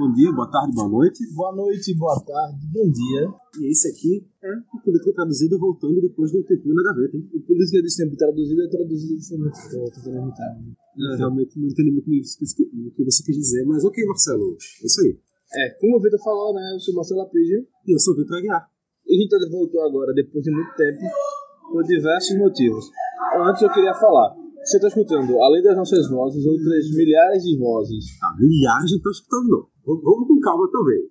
bom dia, boa tarde, boa noite. Boa noite, boa tarde, bom dia. E esse aqui é o Política Traduzida voltando depois de um tempinho na gaveta, hein? O Política de sempre traduzido é traduzido de sempre. Estou tentando imitar. É, realmente não entendi muito o que você quis dizer, mas ok, Marcelo, é isso aí. É, como o Vitor falou, né? Eu sou Marcelo Aprígio. E eu sou o Vitor Aguiar. E a gente voltou agora, depois de muito tempo, por diversos motivos. Antes eu queria falar. Você está escutando, além das nossas vozes, outras milhares de vozes. Ah, milhares não estou escutando, não. Vamos, com calma também.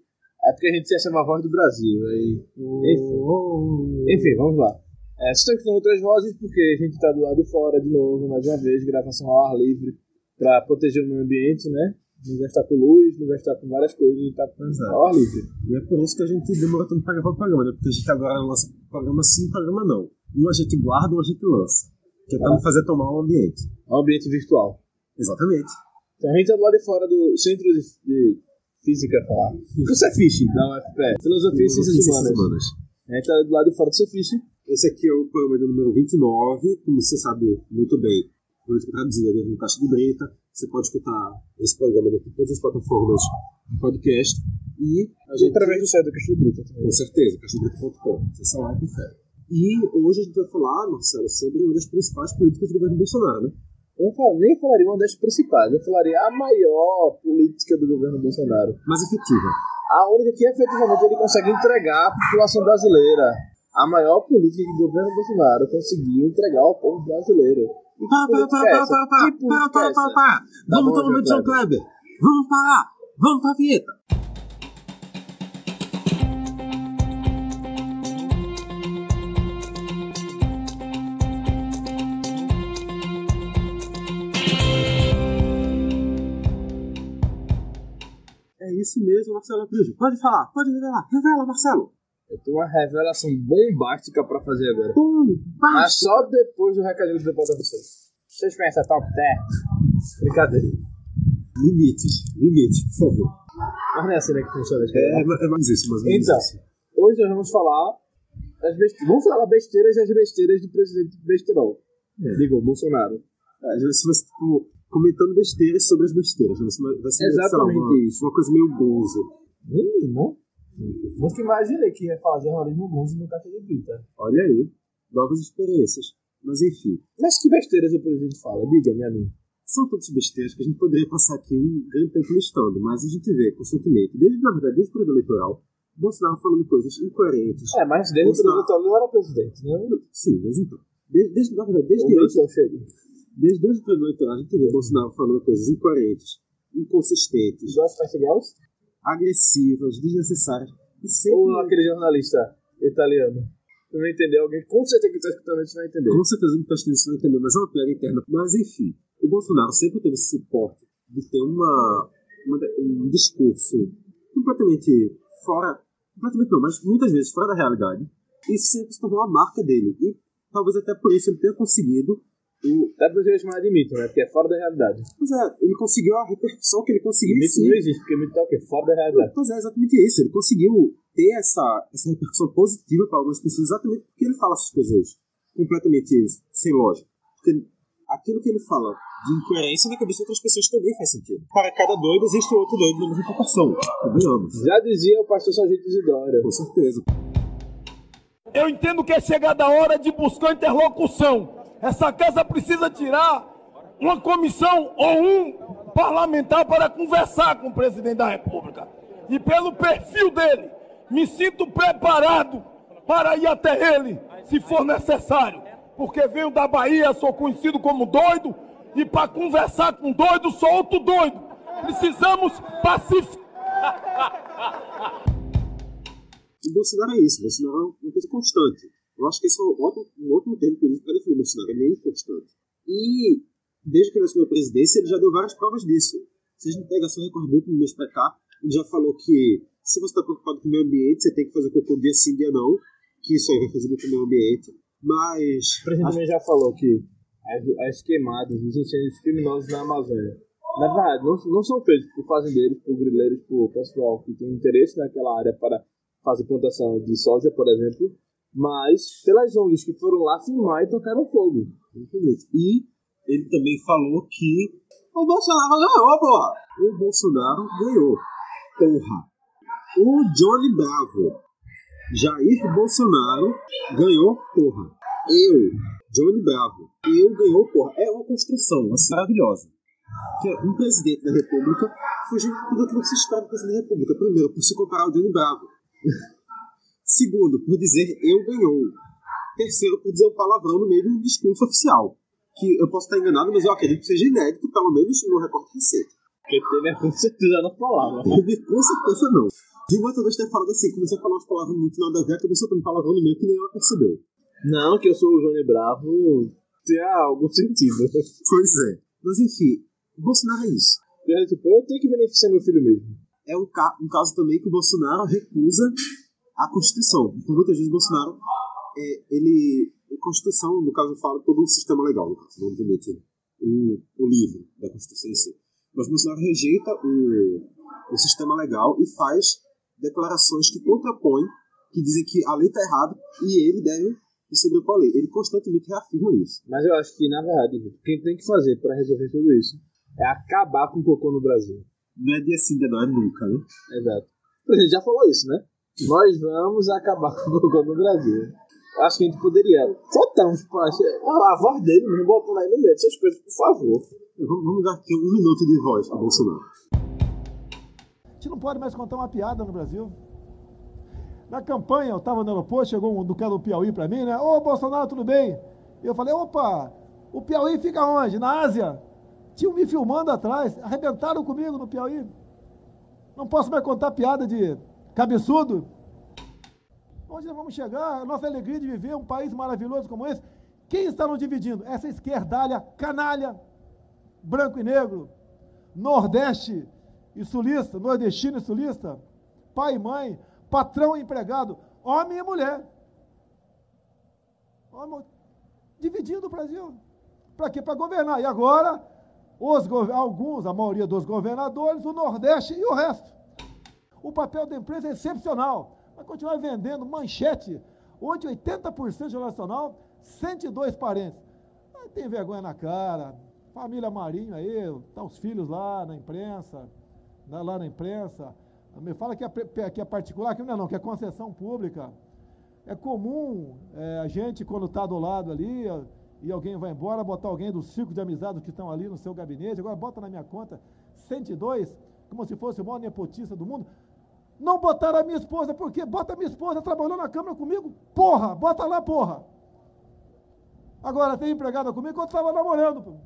É porque a gente se chama a voz do Brasil. Aí... Enfim. Enfim, vamos lá. É, estão escutando outras vozes porque a gente está do lado de fora de novo, mais uma vez, gravação ao ar livre, para proteger o meio ambiente, né? Não gastar com luz, não gastar com várias coisas, e tá ao ar livre. E é por isso que a gente demora tanto para gravar o programa, né? Porque a gente agora lança programa sim, programa não. Um a gente guarda, um a gente lança. Que é para ah. fazer tomar um ambiente. Um ambiente virtual. Exatamente. Então a gente tá do lado de fora do Centro de, de Física, falar. Do Cefish, da UFPE. Filosofia e Ciências Humanas. Humanas. A gente tá do lado de fora do Cefish. Esse aqui é o programa número 29, como você sabe muito bem. Política traduzida dentro do Caixa de Brita. Você pode escutar esse programa dentro de todas as plataformas de podcast. E a gente. Através do site do Caixa de Brita também. Com certeza, caixadebrita.com. Você lá e confere. E hoje a gente vai falar, Marcelo, sobre uma das principais políticas do governo Bolsonaro, né? Eu nem falaria uma das principais, eu falaria a maior política do governo Bolsonaro. Mais efetiva. A única que efetivamente ele consegue entregar à população brasileira. A maior política que o governo Bolsonaro conseguiu entregar ao povo brasileiro. Pá, pá, pá, pá, pá, pá, pá, pá, pá, Vamos tomar o João Kleber. Vamos parar. Vamos pra vinheta. Marcelo Cruz. Pode falar, pode revelar. Revela, Marcelo. Eu tenho uma revelação bombástica pra fazer agora. Bombástica? Mas só depois do recadinho do depois da vocês. Vocês conhecem a Top 10? Brincadeira. Limites, limites, por favor. Mas não é assim né, que funciona. É, é, mais isso, mas Então, isso. hoje nós vamos falar das besteiras. Vamos falar besteiras das besteiras do presidente Besterol. É. Digo, Bolsonaro. É, se você, tipo, comentando besteiras sobre as besteiras. Né? Vai ser Exatamente lá, uma, isso. Uma coisa meio gonzo. Menino, nunca imaginei que ia falar jornalismo gonzo no Caixa de Brita. Olha aí, novas experiências. Mas enfim. Mas que besteiras o presidente fala? Diga-me a mim. São todas besteiras que a gente poderia passar aqui um grande tempo listando, mas a gente vê constantemente, desde, na verdade, desde o período eleitoral, Bolsonaro falando coisas incoerentes. É, mas desde Bolsonaro... o período eleitoral ele não era presidente, né? Sim, mas então. Desde, desde, na verdade, desde antes, Desde, desde o eleitoral, a gente vê Bolsonaro falando coisas incoerentes, inconsistentes, agressivas, desnecessárias. E sempre... Ou aquele jornalista italiano. Não entendeu alguém, com certeza que está escutando isso vai entender. Com certeza que está escutando isso vai entender, mas é uma piada interna. Mas enfim, o Bolsonaro sempre teve esse suporte de ter uma, uma, um discurso completamente fora, completamente não, mas muitas vezes fora da realidade. E sempre se tornou a marca dele. E talvez até por isso ele tenha conseguido o... Dá pra você chamar de mito, né? Porque é fora da realidade. Pois é, ele conseguiu a repercussão que ele conseguiu. Mito sim. não existe, porque mito é o quê? Fora da realidade. Pois é, exatamente isso. Ele conseguiu ter essa, essa repercussão positiva para algumas pessoas exatamente porque ele fala essas coisas completamente sem lógica. Porque aquilo que ele fala de incoerência na cabeça de outras pessoas também faz sentido. Para cada doido existe outro doido na mesma proporção. Convenhamos. Já dizia o pastor Sargento Isidora. Com certeza. Eu entendo que é chegada a hora de buscar interlocução essa casa precisa tirar uma comissão ou um parlamentar para conversar com o presidente da República. E pelo perfil dele, me sinto preparado para ir até ele, se for necessário. Porque venho da Bahia, sou conhecido como doido, e para conversar com doido, sou outro doido. Precisamos pacificar. O Bolsonaro é isso, Bolsonaro é uma coisa constante. Eu acho que esse é um ótimo, um ótimo termo, inclusive, para definir o Bolsonaro. Ele é inconstante. E, desde que ele assumiu a presidência, ele já deu várias provas disso. Se a gente pega só o recorde do último mês para cá, ele já falou que se você está preocupado com o meio ambiente, você tem que fazer cocô dia sim, dia não, que isso aí vai fazer bem para o meio ambiente. Mas. O presidente também já falou que as, as queimadas, os incêndios criminosos na Amazônia, na verdade, não, não são feitos por fazendeiros, por grileiros, por pessoal que tem interesse naquela área para fazer plantação de soja, por exemplo, mas pelas ONGs que foram lá filmar e tocaram fogo. E ele também falou que o Bolsonaro ganhou, porra! O Bolsonaro ganhou. porra. O Johnny Bravo, Jair Bolsonaro, ganhou porra. Eu, Johnny Bravo, eu ganhou porra. É uma construção assim, maravilhosa. Que é um presidente da República fugindo de tudo aquilo que se espera do presidente da República. Primeiro, por se comparar ao Johnny Bravo. Segundo, por dizer eu ganhou. Terceiro, por dizer um palavrão no meio de um discurso oficial. Que eu posso estar enganado, mas eu acredito que seja inédito, pelo menos no recorte recente. Porque teve com certeza palavra. com certeza não. Dilma talvez tenha falado assim, começou a falar umas palavras muito nada a ver, acabou soltando palavrão no meio que nem ela percebeu. Não, que eu sou o Johnny Bravo tem algum sentido. Pois é. Mas enfim, Bolsonaro é isso. É, tipo, eu tenho que beneficiar meu filho mesmo. É um, ca um caso também que o Bolsonaro recusa a Constituição. Por muitas vezes, Bolsonaro, é, ele. A Constituição, no caso, fala todo o sistema legal, no caso, não obviamente o, o livro da Constituição em si. Mas Bolsonaro rejeita o, o sistema legal e faz declarações que contrapõem, que dizem que a lei está errada e ele deve se sobrepor a lei. Ele constantemente reafirma isso. Mas eu acho que, na verdade, quem tem que fazer para resolver tudo isso é acabar com o cocô no Brasil. Não é dia sim, não é nunca, né? Exato. O presidente já falou isso, né? Nós vamos acabar com o cocô no Brasil. Acho que a gente poderia botar uns a voz dele mesmo, botando aí no meio dessas coisas, por favor. Vamos dar aqui um minuto de voz a Bolsonaro. A gente não pode mais contar uma piada no Brasil. Na campanha, eu estava no aeroporto, chegou um do cara do Piauí para mim, né? Ô, Bolsonaro, tudo bem? E eu falei, opa, o Piauí fica onde? Na Ásia? Tinham me filmando atrás, arrebentaram comigo no Piauí. Não posso mais contar piada de cabeçudo. Onde nós vamos chegar? A nossa alegria de viver um país maravilhoso como esse. Quem está nos dividindo? Essa esquerdalha, canalha, branco e negro, nordeste e sulista, nordestino e sulista, pai e mãe, patrão e empregado, homem e mulher. Dividindo o Brasil. Para quê? Para governar. E agora, os, alguns, a maioria dos governadores, o Nordeste e o resto. O papel da empresa é excepcional. Vai continuar vendendo manchete. Hoje, 80% do nacional, 102 parentes. Aí tem vergonha na cara. Família Marinho aí, tá os filhos lá na imprensa, lá na imprensa. Me fala que é, que é particular, que não é não, que é concessão pública. É comum é, a gente, quando está do lado ali, e alguém vai embora, botar alguém do círculo de amizades que estão ali no seu gabinete, agora bota na minha conta 102, como se fosse o maior nepotista do mundo. Não botaram a minha esposa, por quê? Bota a minha esposa, trabalhou na Câmara comigo, porra, bota lá, porra. Agora tem empregada comigo quando estava namorando.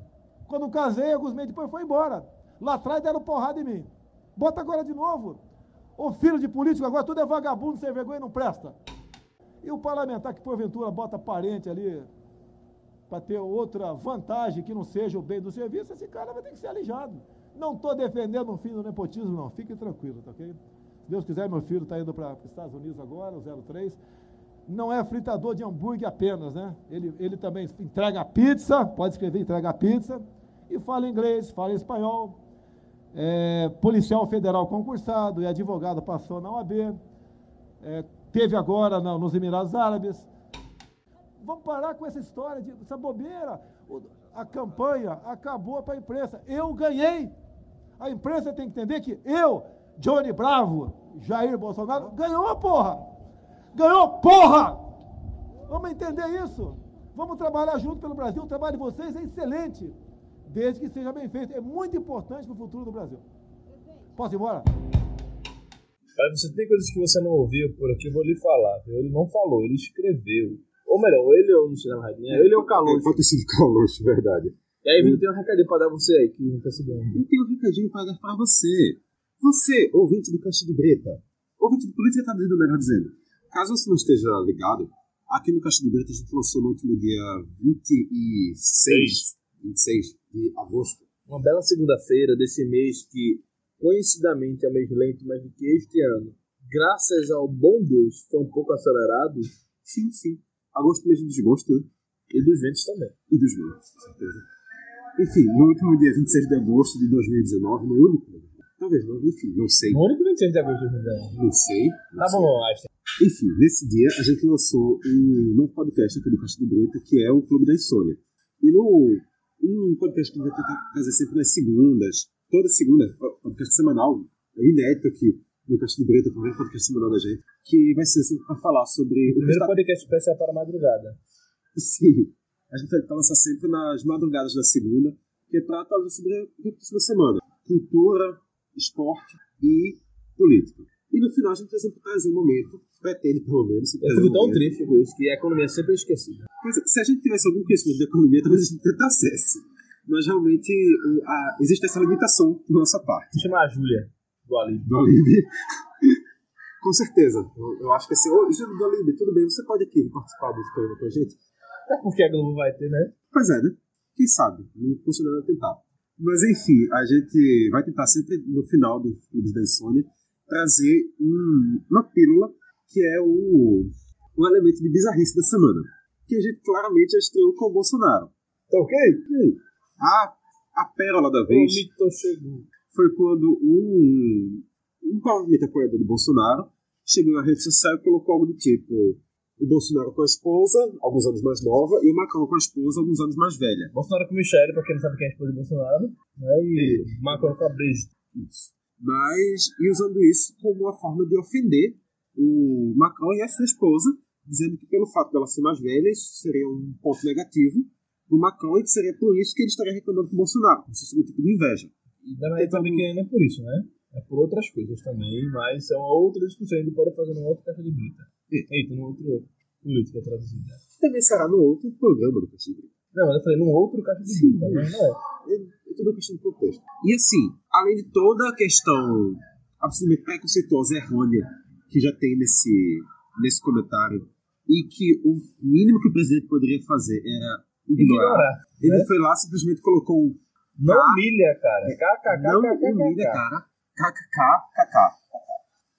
Quando casei, alguns meses depois foi embora. Lá atrás deram porrada em mim. Bota agora de novo. O filho de político agora tudo é vagabundo, sem vergonha não presta. E o parlamentar que porventura bota parente ali para ter outra vantagem que não seja o bem do serviço, esse cara vai ter que ser alijado. Não estou defendendo um fim do nepotismo, não. Fique tranquilo, tá ok? Se Deus quiser, meu filho está indo para os Estados Unidos agora, o 03. Não é fritador de hambúrguer apenas, né? Ele, ele também entrega pizza, pode escrever entrega pizza, e fala inglês, fala espanhol, é, policial federal concursado e advogado passou na OAB, é, teve agora na, nos Emirados Árabes. Vamos parar com essa história, de, essa bobeira. O, a campanha acabou para a imprensa. Eu ganhei. A imprensa tem que entender que eu, Johnny Bravo, Jair Bolsonaro, ganhou a porra. Ganhou porra! Vamos entender isso. Vamos trabalhar junto pelo Brasil. O trabalho de vocês é excelente desde que seja bem feito. É muito importante para o futuro do Brasil. Posso ir embora? Você tem coisas que você não ouviu por aqui, eu vou lhe falar. Ele não falou, ele escreveu. Ou melhor, ele ou não sei na verdade, né? Ele é o Caluxo. Pode ter sido Caluxo, verdade. E aí, Vitor, tem um recadinho para dar você aí, que não tá se dando. Eu tenho um recadinho para dar para você. Você, ouvinte do Caixa de Breta, ouvinte do Política dizendo, melhor dizendo. Caso você não esteja ligado, aqui no Caixa de Breta a gente lançou no último dia 26, 26 de agosto. Uma bela segunda-feira desse mês que, conhecidamente, é um mês lento, mas que este ano, graças ao bom Deus, foi um pouco acelerado. Sim, sim. Agosto de desgosto, né? E dos ventos também. E dos ventos, com certeza. Enfim, no último dia 26 de agosto de 2019, no único, talvez não, enfim, não sei. No único 26 de agosto de 2019. Não sei. Não tá sei. bom, Einstein. Enfim, nesse dia a gente lançou um novo podcast aqui do Caixa de Breta, que é o Clube da Insônia. E no um podcast que a gente vai tentar fazer sempre nas segundas, toda segunda, podcast semanal, é inédito aqui no Caixa de Breta, o primeiro podcast semanal da gente, que vai ser para falar sobre... O primeiro podcast especial para a madrugada. Sim. A gente vai lançar sempre nas madrugadas da segunda, que é para atualizar sobre o na semana. Cultura, esporte e política. E no final a gente sempre trazer um momento, pretende pelo menos. Eu fico um tão triste com isso, que a economia é sempre esquecida. É, se a gente tivesse algum conhecimento de economia, talvez a gente tente acesso. Mas realmente a, existe essa limitação da nossa parte. Chamar a Júlia do Alibi. Do Alibi. com certeza. Eu, eu, acho que assim, ô, Júlia do Alibi, tudo bem, você pode aqui participar desse programa com a gente? Até porque a Globo vai ter, né? Pois é, né? Quem sabe? Não nada tentar. Mas enfim, a gente vai tentar sempre no final dos Clubes da Insônia trazer um, uma pílula que é o, o elemento de bizarrice da semana. Que a gente claramente já estreou com o Bolsonaro. Tá ok? A, a pérola da vez foi quando um, um provavelmente apoiador do Bolsonaro chegou na rede social e colocou algo do tipo o Bolsonaro com a esposa, alguns anos mais nova, e o Macron com a esposa, alguns anos mais velha. Bolsonaro com Michelle, pra quem não sabe quem é a esposa de Bolsonaro, né? E é. Macron com a Brigitte. Isso. Mas, e usando isso como uma forma de ofender o Macron e a sua esposa, dizendo que pelo fato dela ser mais velha, isso seria um ponto negativo do Macron e que seria por isso que ele estaria reclamando com o Bolsonaro, como se fosse um tipo de inveja. E na verdade também que não é por isso, né? É por outras coisas também, mas é uma outra discussão, ainda pode fazer numa outra caixa de brita. Eita, num outro política traduzida. Também será no outro programa do Caixa de Brita. Não, mas eu falei num outro caixa de brita, mas não é. É, é tudo questão de contexto. E assim, além de toda a questão absolutamente preconceituosa e errônea que já tem nesse, nesse comentário, e que o mínimo que o presidente poderia fazer era ignorar. ignorar ele né? foi lá simplesmente colocou um. Não humilha, cara. KKK. Não humilha, cara. KKK.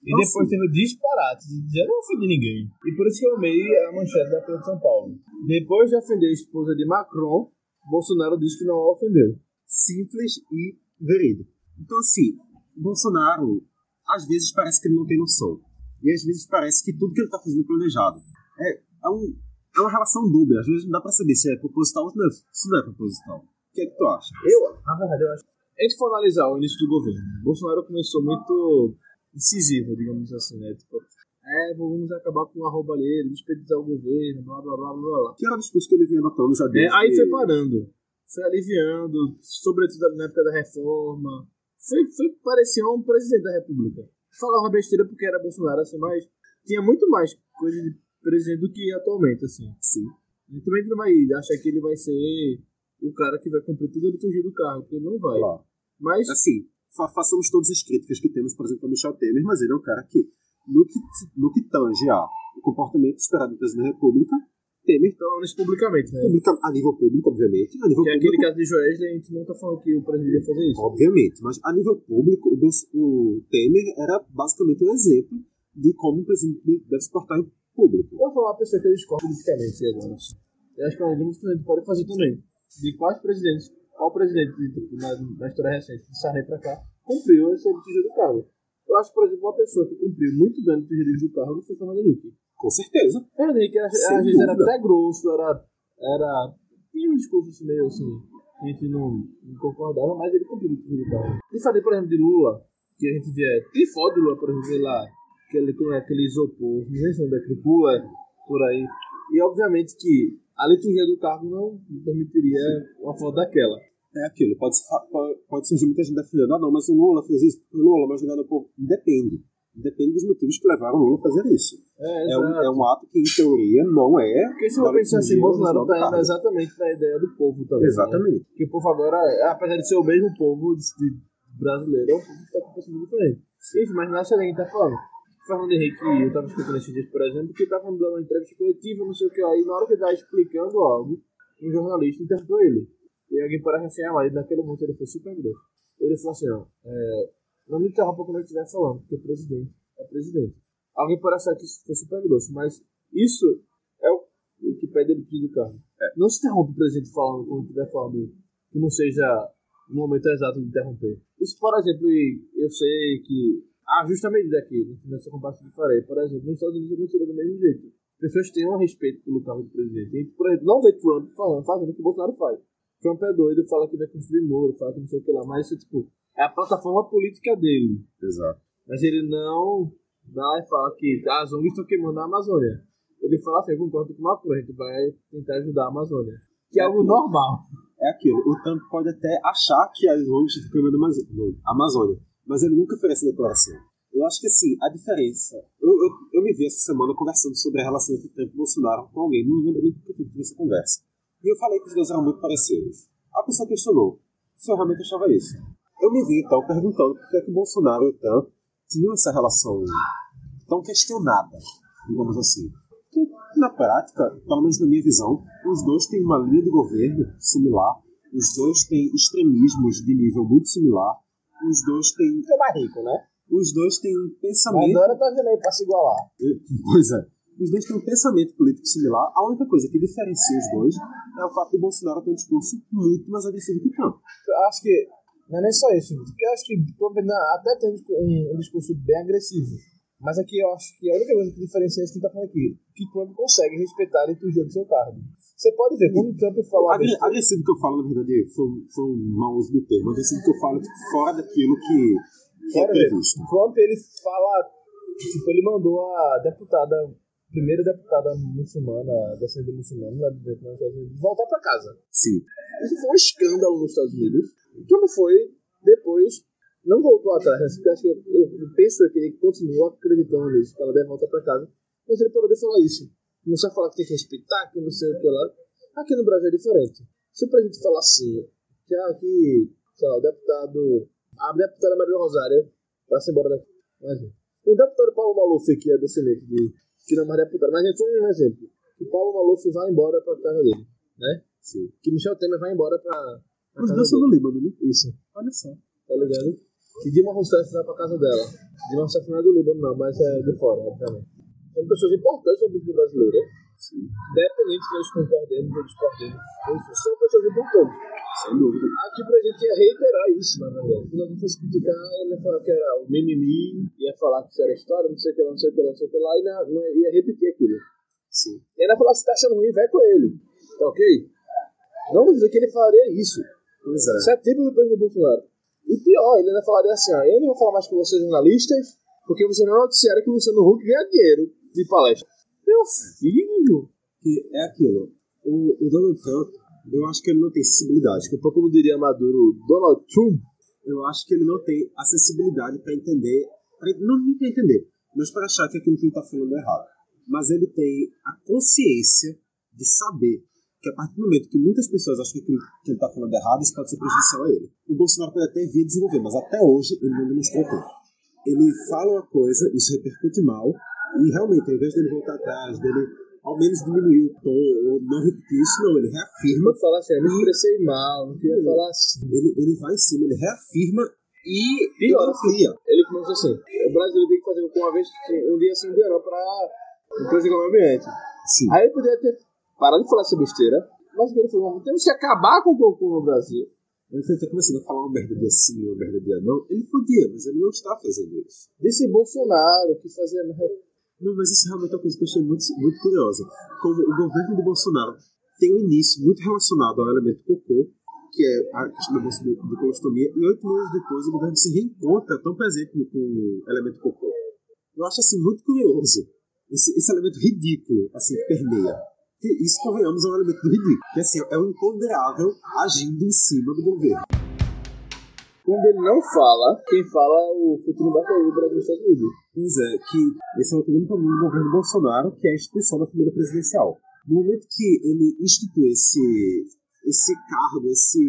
E Nossa. depois teve disparate de dizer não ofendi ninguém. E por isso que eu amei a manchete da Folha de São Paulo. Depois de ofender a esposa de Macron, Bolsonaro disse que não a ofendeu. Simples e verídico. Então, assim, Bolsonaro, às vezes parece que ele não tem noção. E às vezes parece que tudo que ele está fazendo é planejado. É, é, um, é uma relação dúbia. Às vezes não dá para saber se é proposital ou se não é, se não é proposital. O que é que tu acha? Eu, na verdade, eu acho. A gente for analisar o início do governo, Bolsonaro começou muito incisiva, digamos assim, né? Tipo, é, vamos acabar com a roubalheira, despedizar o governo, blá blá blá blá blá. Que era o discurso que ele vinha notando já desde... É, aí foi parando, foi aliviando, sobretudo na época da reforma. Foi, foi, parecia um presidente da república. Falava besteira porque era Bolsonaro, assim, mas tinha muito mais coisa de presidente do que atualmente, assim. Sim. E também não vai achar que ele vai ser o cara que vai cumprir tudo ele fugir do carro, porque ele não vai. Claro. Mas... Assim, fa façamos todas as críticas que temos, por exemplo, ao Michel Temer, mas ele é um cara que, no que, no que tange a o comportamento esperado do presidente da República, Temer. Pelo menos publicamente, né? Publica, a nível público, obviamente. A nível que público, aquele caso de Joesley, a gente não está falando que o presidente ia fazer isso. Obviamente, mas a nível público, o, o Temer era basicamente um exemplo de como o presidente deve se portar em público. Eu vou falar uma pessoa que eu discordo politicamente agora. Eu acho que é grande que pode fazer também. De quais presidentes qual presidente tipo, na, na, história recente de Sarney para cá cumpriu esse objetivo do cargo. Eu acho, por exemplo, uma pessoa que cumpriu muito bem o objetivo do cargo foi Fernando Henrique. Com certeza. Fernando Henrique, às vezes era até grosso, era, era. tinha um discurso assim, meio assim, que a gente não, não concordava, mas ele cumpriu o objetivo do cargo. E falei, por exemplo, de Lula, que a gente vê. Tem foto de Lula, por exemplo, lá, aquele, aquele isopor, não sei se é daquele pula por aí. E obviamente que a liturgia do cargo não permitiria uma foto daquela. É aquilo, pode, pode surgir muita gente defendendo, ah não, mas o Lula fez isso, o Lula, mas jogando povo. Depende. Depende dos motivos que levaram o Lula a fazer isso. É, é, um, é um ato que, em teoria, não é. Porque se eu pensar assim, Bolsonaro está indo exatamente na ideia do povo também. Né? Exatamente. Né? Que o povo agora, apesar de ser o mesmo povo brasileiro, é um povo que está com pensamento diferente. Enfim, mas não é que a gente está falando. Fernando Henrique, eu estava escutando esses dias, por exemplo, que estava dando uma entrevista coletiva, não sei o que, aí na hora que ele estava explicando algo, um jornalista interrompeu ele. E alguém parece assim, ah, mas naquele momento ele foi super grosso. Ele falou assim, ó, é, não me interrompa quando eu estiver falando, porque presidente é presidente. Alguém parece que isso foi super grosso, mas isso é o, o que pede ele do carro. É. Não se interrompe o presidente falando quando estiver falando que não seja o momento exato de interromper. Isso, por exemplo, eu sei que a justa medida aqui, nessa comparação que farei, por exemplo, nos Estados Unidos aconteceu do mesmo jeito. Pessoas têm um respeito pelo carro do presidente. E, por exemplo, não vê Trump falando, fazendo o que o Bolsonaro faz. Trump é doido, fala que vai construir muro, fala que não sei o que lá, mas isso, tipo, é a plataforma política dele. Exato. Mas ele não vai lá e fala que ah, as ONGs estão queimando a Amazônia. Ele fala assim, eu concordo com o Macron, a gente vai tentar ajudar a Amazônia. Que é algo normal. É aquilo, o Trump pode até achar que as ONGs estão queimando a Amazônia, mas ele nunca fez essa declaração. Eu acho que assim, a diferença. Eu, eu, eu me vi essa semana conversando sobre a relação entre Trump e Bolsonaro com alguém, não lembro nem porque eu tive essa conversa. E eu falei que os dois eram muito parecidos. A pessoa questionou se eu realmente achava isso. Eu me vi então perguntando por que, é que Bolsonaro e o Trump tinham essa relação tão questionada, digamos assim. Que, na prática, pelo menos na minha visão, os dois têm uma linha de governo similar, os dois têm extremismos de nível muito similar, os dois têm. É mais rico, né? Os dois têm um pensamento. Agora tá vendo aí pra se igualar. Pois é. Os dois têm um pensamento político similar. A única coisa que diferencia os dois é o fato do Bolsonaro ter um discurso muito mais agressivo que o Trump. Eu acho que não é nem só isso, porque eu acho que Trump até tem um, um discurso bem agressivo. Mas aqui eu acho que a única coisa que diferencia é isso que a gente tá falando aqui. Que Trump consegue respeitar a liturgia do seu cargo. Você pode ver, quando Trump fala. Agre agressivo que eu falo, na verdade, foi, foi um mau uso do termo. Agressivo que eu falo tipo, fora daquilo que, que é previsto. Trump, ele fala. Tipo, ele mandou a deputada, primeira deputada muçulmana, descendente muçulmana, lá de voltar pra casa. Sim. Isso foi um escândalo nos Estados Unidos. Trump foi, depois, não voltou atrás, né? porque eu acho que eu, eu, penso que ele continua acreditando nisso, que ela deve voltar para casa, mas ele parou de falar isso. Começou a falar que tem que respeitar, que não sei o que lá. Aqui no Brasil é diferente. Se o presidente falar assim, que aqui, sei lá, o deputado, a deputada Maria Rosário vai se embora daqui. Imagina. O deputado Paulo Maluf, que é descendente de, que não é mais deputado, mas a gente só um exemplo. Que Paulo Maluf vai embora para casa dele, né? Sim. Que Michel Temer vai embora para Os dois são do Líbano, né? Isso. Olha só. Tá ligado? E Dilma Rousseff vai pra casa dela. Dilma Rousseff não é do Líbano, não, mas é de fora, obviamente. São pessoas importantes na política brasileira. Sim. Independente de eles concordemos ou discordemos. São pessoas importantes. Sem dúvida. Aqui pra gente ia reiterar isso, na verdade. Quando alguém fosse criticar, ele ia falar que era o mimimi, ia falar que isso era história, não sei o que lá, não sei o que lá, não sei o que lá, e não, não ia repetir aquilo. Sim. E ainda falar, se tá achando ruim, vai com ele. Tá ok? Não duvido que ele faria isso. Pois é. Isso é tipo do presidente Bolsonaro. E pior, ele ainda falaria assim: ó, eu não vou falar mais com vocês jornalistas, porque você não noticiaram que o Luciano Huck ganha dinheiro de palestra. Meu filho! Que é aquilo. O, o Donald Trump, eu acho que ele não tem sensibilidade. Tipo, como diria Maduro, Donald Trump. Eu acho que ele não tem a sensibilidade para entender, pra, não nem para entender, mas para achar que aquilo que ele está falando é errado. Mas ele tem a consciência de saber que a partir do momento que muitas pessoas acham que aquilo que ele está falando é errado, isso pode ser prejudicial a ele. O Bolsonaro pode até vir desenvolver, mas até hoje ele não demonstrou tanto. Ele fala uma coisa, isso repercute mal, e realmente, ao invés dele voltar atrás, dele ao menos diminuir o tom, ou não repetir isso, não, ele reafirma. Vou falar assim, eu me expressei mal, não queria falar assim. Ele, ele vai em cima, ele reafirma e Pior, ele amplia. Ele começa assim: o brasileiro tem que fazer uma vez, um dia sim, um dia não, para preservar o meio ambiente. Sim. Aí ele poderia ter parado de falar essa besteira, mas ele falou: temos que acabar com o cocô no Brasil. Ele até começando a falar uma merda dia sim, uma merda dia não. Ele podia, mas ele não está fazendo isso. Disse Bolsonaro que fazia. Não, mas isso realmente é uma coisa que eu achei muito, muito curiosa. Como o governo de Bolsonaro tem um início muito relacionado ao elemento cocô, que é a questão da colostomia, e oito meses depois o governo se reencontra tão presente com o elemento cocô. Eu acho assim muito curioso esse, esse elemento ridículo assim que permeia. Que isso, convenhamos, é um elemento ridículo. Que assim, é o imponderável agindo em cima do governo. Quando ele não fala, quem fala é o futuro embaixador do Brasil nos Estados Unidos. Pois é, que esse é o grande problema do governo Bolsonaro, que é a instituição da família presidencial. No momento que ele institui esse, esse cargo, esse,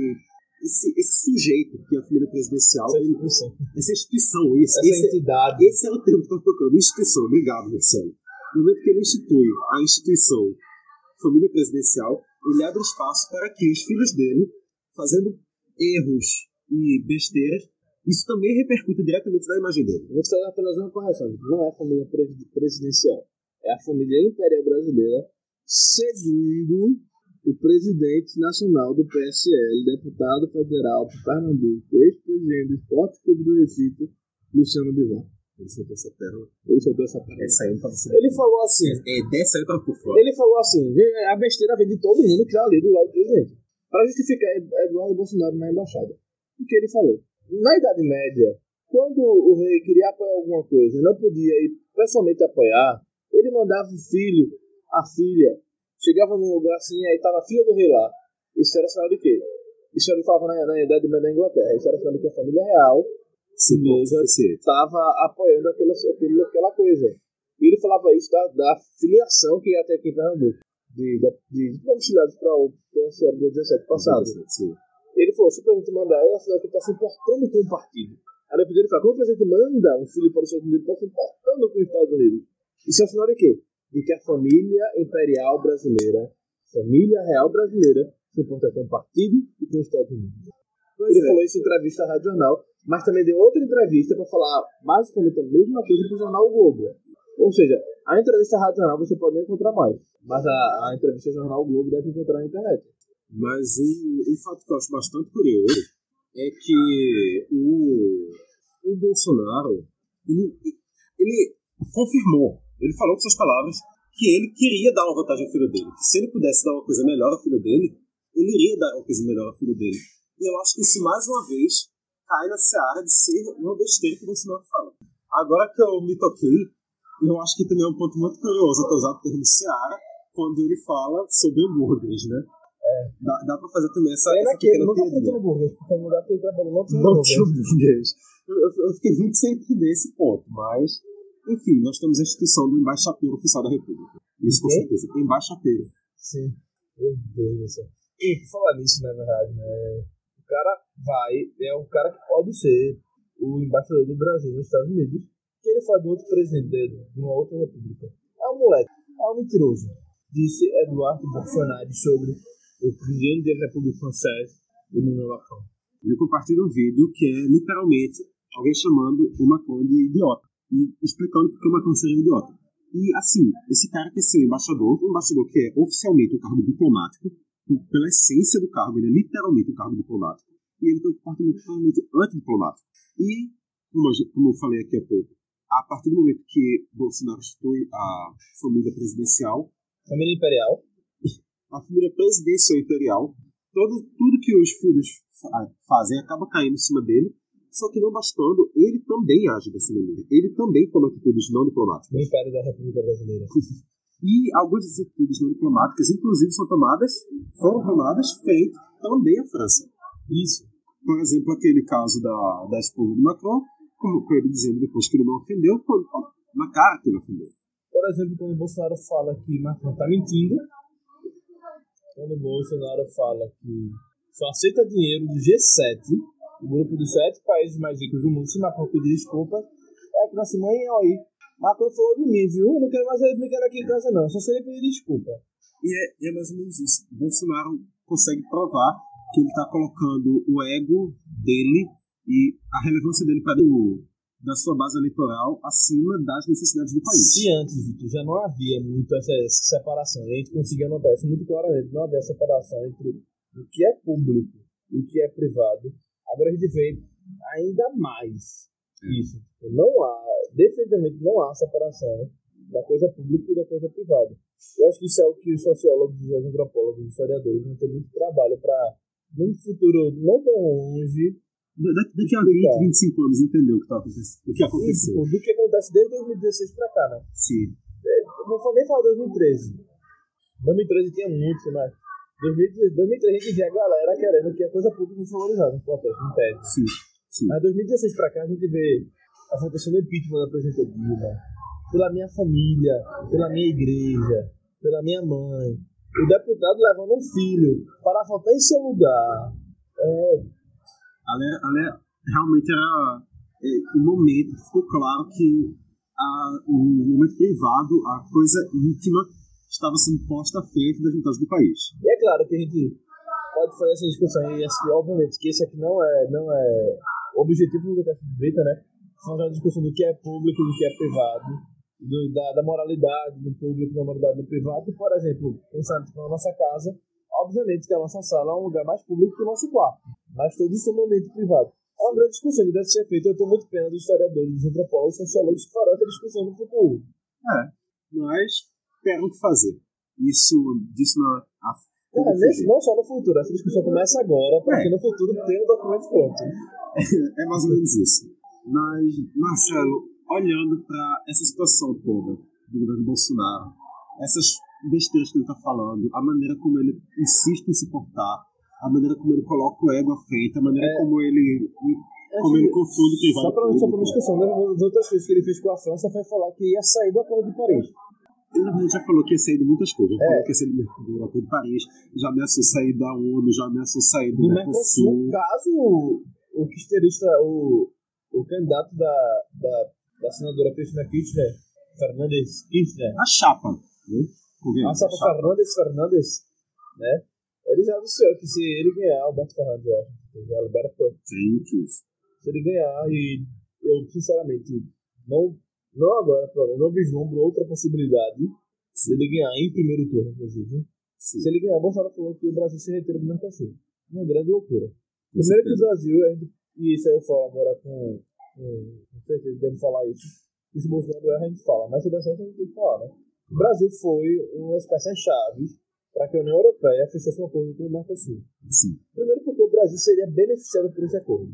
esse, esse sujeito que é a família presidencial. Essa instituição. Essa instituição, isso. Essa esse, entidade. Esse é o termo que eu estou tocando. Instituição. Obrigado, Marcelo. No momento que ele institui a instituição família presidencial, ele abre espaço para que os filhos dele, fazendo erros e besteiras, isso também repercute diretamente na imagem dele. Vou fazer apenas uma correção. Não é a família presidencial. É a família imperial brasileira, segundo o presidente nacional do PSL, deputado federal por Pernambuco, ex-presidente do Esporte Clube do Recife, Luciano Bivar. Ele soltou essa pérola. Ele soltou essa pérola. Essa aí tava Ele falou assim. É, dessa aí tava por fora. Ele falou assim: a besteira vem de todo mundo que tá ali do lado do presidente. Para justificar Eduardo Bolsonaro na embaixada. O que ele falou? na Idade Média, quando o rei queria apoiar alguma coisa e não podia ir pessoalmente apoiar, ele mandava o filho, a filha, chegava num lugar assim, aí tava a filha do rei lá. Isso era sinal de quê? Isso ele falava na, na Idade Média da Inglaterra. Isso era sinal de que a família real inglesa estava apoiando aquela, aquela, coisa. E ele falava isso da, da filiação que ia até aqui em Pernambuco, de, de, de filiados para o PSL de 17 passado. Sim. Ele falou: se o presidente mandar, é a cidade que está se importando com o partido. Aí depois ele fala: quando o presidente manda um filho para os Estados Unidos, está se importando com os Estados Unidos. Isso é sinal de quê? De que a família imperial brasileira, família real brasileira, se importa com o partido e com os Estados Unidos. Pois ele é. falou isso em entrevista à Rádio Jornal, mas também deu outra entrevista para falar basicamente a mesma coisa para o jornal Globo. Ou seja, a entrevista à Rádio Jornal você pode encontrar mais, mas a, a entrevista ao jornal Globo deve encontrar na internet. Mas um, um fato que eu acho bastante curioso é que o, o Bolsonaro ele, ele confirmou, ele falou com suas palavras que ele queria dar uma vantagem ao filho dele, que se ele pudesse dar uma coisa melhor ao filho dele, ele iria dar uma coisa melhor ao filho dele. E eu acho que isso, mais uma vez, cai na seara de ser uma besteira que o Bolsonaro fala. Agora que eu me toquei, eu acho que também é um ponto muito curioso ter usado o termo seara quando ele fala sobre hambúrgueres, né? É. Dá, dá pra fazer também essa, é essa pequena não teoria. Não hambúrgueres, porque no lugar que ele trabalhou não tinha Não tinha hambúrgueres. Eu, eu, fiquei muito sem entender esse ponto, mas... Enfim, nós temos a instituição do embaixapeiro oficial da República. Isso com certeza. Embaixapeiro. Sim. Meu Deus do céu. E por falar nisso, na verdade, né? O cara vai, é o cara que pode ser o embaixador do Brasil nos Estados Unidos, que ele faz do outro presidente dele, de uma outra república. É um moleque, é um mentiroso. Disse Eduardo Bolsonaro sobre o presidente da República Francesa, Emmanuel Macron. Ele compartilha um vídeo que é literalmente alguém chamando o Macron de idiota e explicando porque o Macron seria idiota. E assim, esse cara quer ser o embaixador, um embaixador que é oficialmente um cargo diplomático, pela essência do cargo, ele é literalmente um cargo diplomático, e ele tem um comportamento totalmente antidiplomático. E, como eu, como eu falei aqui há pouco, a partir do momento que Bolsonaro institui a família presidencial. Família imperial? A família presidencial imperial. Todo, tudo que os filhos fazem acaba caindo em cima dele. Só que não bastando, ele também age dessa maneira. Ele também toma atitudes não diplomáticas. No Império da República Brasileira. e algumas das atitudes não diplomáticas, inclusive, são tomadas, foram tomadas frente também à França. Isso. Por exemplo, aquele caso da, da esposa do Macron, como com ele dizendo depois que ele não ofendeu, quando, na cara que ele ofendeu. Por exemplo, quando o Bolsonaro fala que Macron está mentindo, quando o Bolsonaro fala que só aceita dinheiro do G7, o grupo dos sete países mais ricos do mundo, se Macron pedir desculpa, é que nossa mãe, aí, Macron falou de mim, viu? Não quero mais ele brincando aqui em casa, não, só se ele pedir desculpa. E é, é mais ou menos isso. Bolsonaro consegue provar que ele está colocando o ego dele e a relevância dele para o da sua base eleitoral acima das necessidades do país. Se antes, Vitor, já não havia muito essa, essa separação, a gente conseguia notar isso muito claramente, não havia separação entre o que é público e o que é privado, agora a gente vê ainda mais é. isso. Não há, definitivamente não há separação da coisa pública e da coisa privada. Eu acho que isso é o que os sociólogos, os antropólogos, os historiadores vão ter muito trabalho para, num futuro não tão longe, Daqui, a 20, 25 anos, entendeu o que, tá, o que aconteceu. Isso, do que acontece desde 2016 pra cá, né? Sim. É, não vou nem falar 2013. 2013 tinha muito, mas 2013, 2013 a gente via a galera querendo que a coisa pública fosse valorizada no pé. Sim, sim. Mas 2016 pra cá a gente vê a votação do impeachment da presidenta Dilma, pela minha família, pela minha igreja, pela minha mãe. O deputado levando um filho para votar em seu lugar. É, ela, é, ela é, realmente era é, o momento, ficou claro que a, o momento privado, a coisa íntima, estava sendo posta à frente das vontades do país. E é claro que a gente pode fazer essa discussão, e assim, obviamente que esse aqui não é, não é o objetivo do Café de Brita, né? Fazer uma discussão do que é público e do que é privado, do, da, da, moralidade do público, da moralidade do privado. E, por exemplo, pensando na nossa casa, obviamente que a nossa sala é um lugar mais público que o nosso quarto mas todos são momento privado. É uma grande discussão que deve ser feita. Eu tenho muito pena dos historiadores, dos antropólogos, sociólogos que farão essa discussão no futuro. É, mas tem o que fazer. Isso, disso na. A, é, nesse, não só no futuro, essa discussão começa agora, porque é. no futuro tem o documento pronto. é mais ou menos isso. Mas, Marcelo, olhando para essa situação toda do governo Bolsonaro, essas besteiras que ele está falando, a maneira como ele insiste em se portar, a maneira como ele coloca o ego à frente, a maneira é. como ele como ele confunde quem vai Só para não esquecer, uma das outras coisas que ele fez com a França foi falar que ia sair do Acordo de Paris. Ele, na verdade, já falou que ia sair de muitas coisas. Ele é. falou que ia sair do Acordo de Paris, já ameaçou sair da ONU, já ameaçou sair do, do Mercosul. No caso, o kisterista, o, o candidato da, da, da senadora Cristina Kirchner, Fernandes Kirchner. A chapa, né? A chapa, chapa Fernandes Fernandes, né? Ele já anunciou que se ele ganhar, Alberto Fernandes, eu acho, Alberto. Sim, isso. Se ele ganhar, e eu, sinceramente, não, não agora, eu não vislumbro outra possibilidade se ele ganhar em primeiro turno, inclusive. Sim. Se ele ganhar, Bolsonaro falou que o Brasil se retira do Mercosul. Uma grande loucura. Primeiro que o Brasil, e isso aí eu falo agora com, com, com certeza, devo falar isso. E se Bolsonaro erra, a gente fala, mas se der certo, a gente tem que falar, né? O Brasil foi uma espécie chave para que a União Europeia fechasse um acordo com o Mercosul. Sim. Primeiro porque o Brasil seria beneficiado por esse acordo.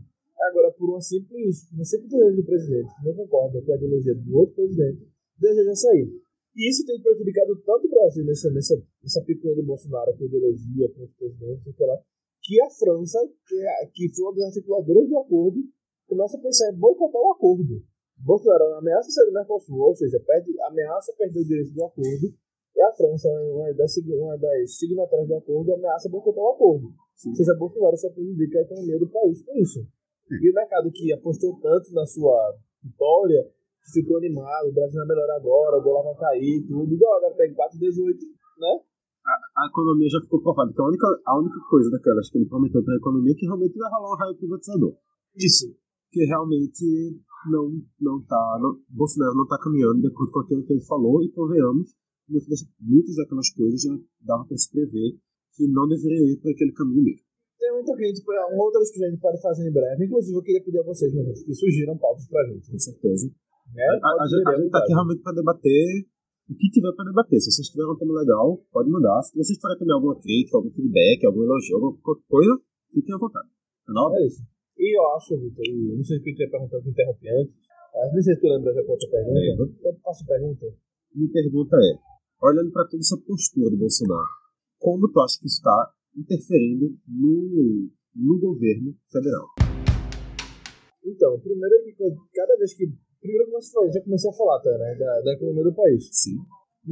Agora, por uma simples, uma simples desejo do presidente, que não concorda com a ideologia do outro presidente, deseja sair. E isso tem prejudicado tanto o Brasil nessa, nessa, nessa picuinha de Bolsonaro com ideologia, com os presidentes, lá, que a França, que, é, que foi uma das articuladoras do acordo, começa a pensar em boicotar o acordo. Bolsonaro ameaça sair do Mercosul, ou seja, perde, ameaça perder o direito do acordo, e a França, uma das, uma das signatárias do acordo, ameaça boicotar o acordo. Sim. Ou seja, Bolsonaro só prejudica a economia do país com isso. E o mercado que apostou tanto na sua vitória, ficou animado, o Brasil vai melhorar agora, o dólar vai cair, tudo. O dólar agora tem 4,18, né? A, a, economia já ficou provada. Então a única, a única coisa daquelas que ele prometeu para a economia é que realmente vai rolar um raio privatizador. Isso. Que realmente não, não tá. Não, Bolsonaro não está caminhando de acordo com aquilo que ele falou e convenhamos, muitas, muitas daquelas coisas já dava para se prever que não deveriam ir para aquele caminho mesmo tem muita gente, uma outra coisa que a gente pode fazer em breve. Inclusive, eu queria pedir a vocês, meus que sugiram pautas pra gente. Com certeza. É, a, a, a, gente tá aqui realmente para debater o que tiver para debater. Se vocês tiverem um tema legal, pode mandar. Se vocês tiverem também alguma crítica, algum feedback, algum elogio, alguma coisa, fiquem à vontade. Não? É isso. E eu acho, Vitor, e não sei se eu tinha perguntado, eu interrompi antes, mas não sei se tu lembra já qual a pergunta. Lembro. Então, faço pergunta. Minha pergunta é, olhando para toda essa postura do Bolsonaro, como tu acha que está interferindo no, no governo federal. Então, primeiro é que cada vez que. Primeiro que você já comecei a falar, tá, né? Da, da economia do país. Sim.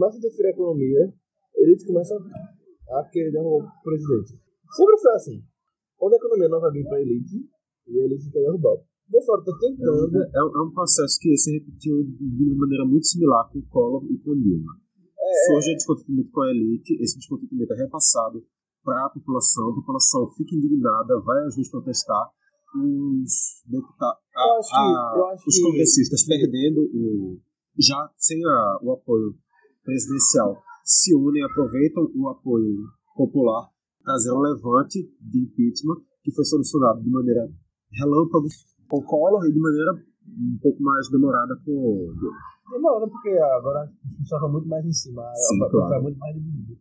A interferir a economia, ele começa a querer derrubar o presidente. Sempre foi assim. Quando a economia não vai vir para a elite, e a elite quer derrubar. O Bolsonaro está tentando. É, é, é, um processo que se repetiu de uma maneira muito similar com o Collor e com o Dilma. É, Surge o descontentamento com a elite, esse descontentamento é repassado para a população, a população fica indignada, vai às ruas protestar, os deputados, os que... congressistas perdendo o já sem a, o apoio presidencial se unem, aproveitam o apoio popular, trazer um levante de impeachment que foi solucionado de maneira relâmpago o e de maneira um pouco mais demorada com o Demorada porque agora a discussão está muito mais em cima, Sim, claro. muito mais dividida.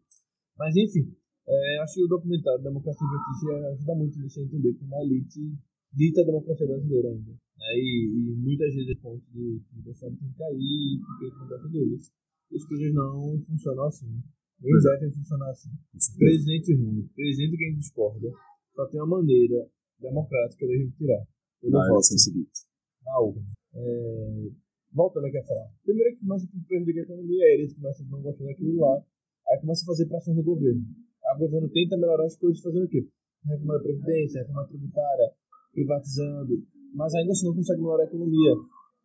Mas enfim, é, acho que o documentário Democracia em Vertigem ajuda muito nisso a entender como a elite dita a democracia brasileira ainda. Né? E, e, muitas vezes é ponto de que você tem que cair porque não gosta deles. As coisas não funcionam assim. Nem é. devem funcionar assim. Presidente ruim, presidente que a gente discorda, só tem uma maneira democrática da gente tirar. Eu não voto. O seguinte. Na urna. É, voltando aqui a falar. Primeiro que começa a prejudicar a economia, a elite começa a não gostar daquilo lá, aí começa a fazer pressões no governo a governo tenta melhorar as coisas fazendo o quê? Reforma da Previdência, reforma tributária, privatizando, mas ainda assim não consegue melhorar a economia.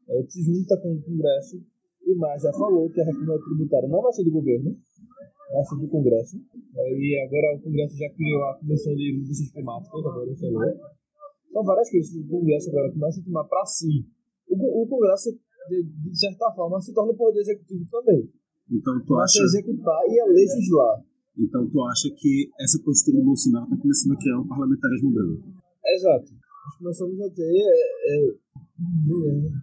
É, se junta com o Congresso e mais já falou que a reforma tributária não vai ser do governo, ser do Congresso. É, e agora o Congresso já criou a Comissão de Mudanças Climáticas, agora ele falou. São várias coisas que o Congresso agora começa a tomar para si. O, o Congresso, de, de, certa forma, se torna o poder executivo também. Então tu acha... a executar e a legislar. Então tu acha que essa postura do Bolsonaro está começando a criar um parlamentarismo branco? Exato. Nós começamos a ter. É, é,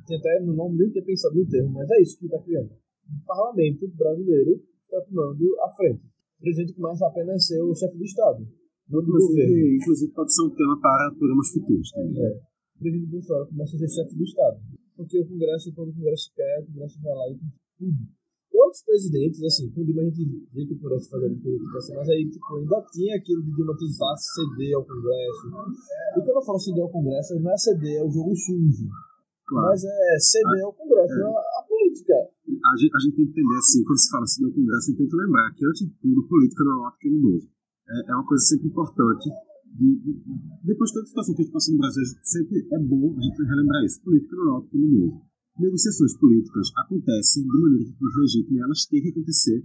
tem até não nem ter pensado no termo, mas é isso que está criando. O parlamento brasileiro está tomando a frente. O presidente começa apenas a ser o chefe do Estado. Inclusive, inclusive pode ser um tema para programas futuros também. É. presidente Bolsonaro começa a ser chefe do Estado. Porque o Congresso, quando o Congresso quer, o Congresso vai lá e tudo. Outros presidentes, assim, com o Dilma a gente vê que pudesse fazer política assim, mas aí tipo, ainda tinha aquilo de Dilma tentar ceder ao Congresso. E quando eu falo ceder ao Congresso, não é ceder ao jogo sujo. Claro. Mas é ceder ao Congresso, é. a, a política. A gente, a gente tem que entender assim, quando se fala ceder ao Congresso, a gente tem que lembrar que, antes de tudo, política não é um ato criminoso. É, é uma coisa sempre importante de, de, depois de toda a situação que a gente passa no Brasil, sempre é bom a gente relembrar isso. Política não é algo criminoso. Negociações políticas acontecem de maneira que é legítima e elas têm que acontecer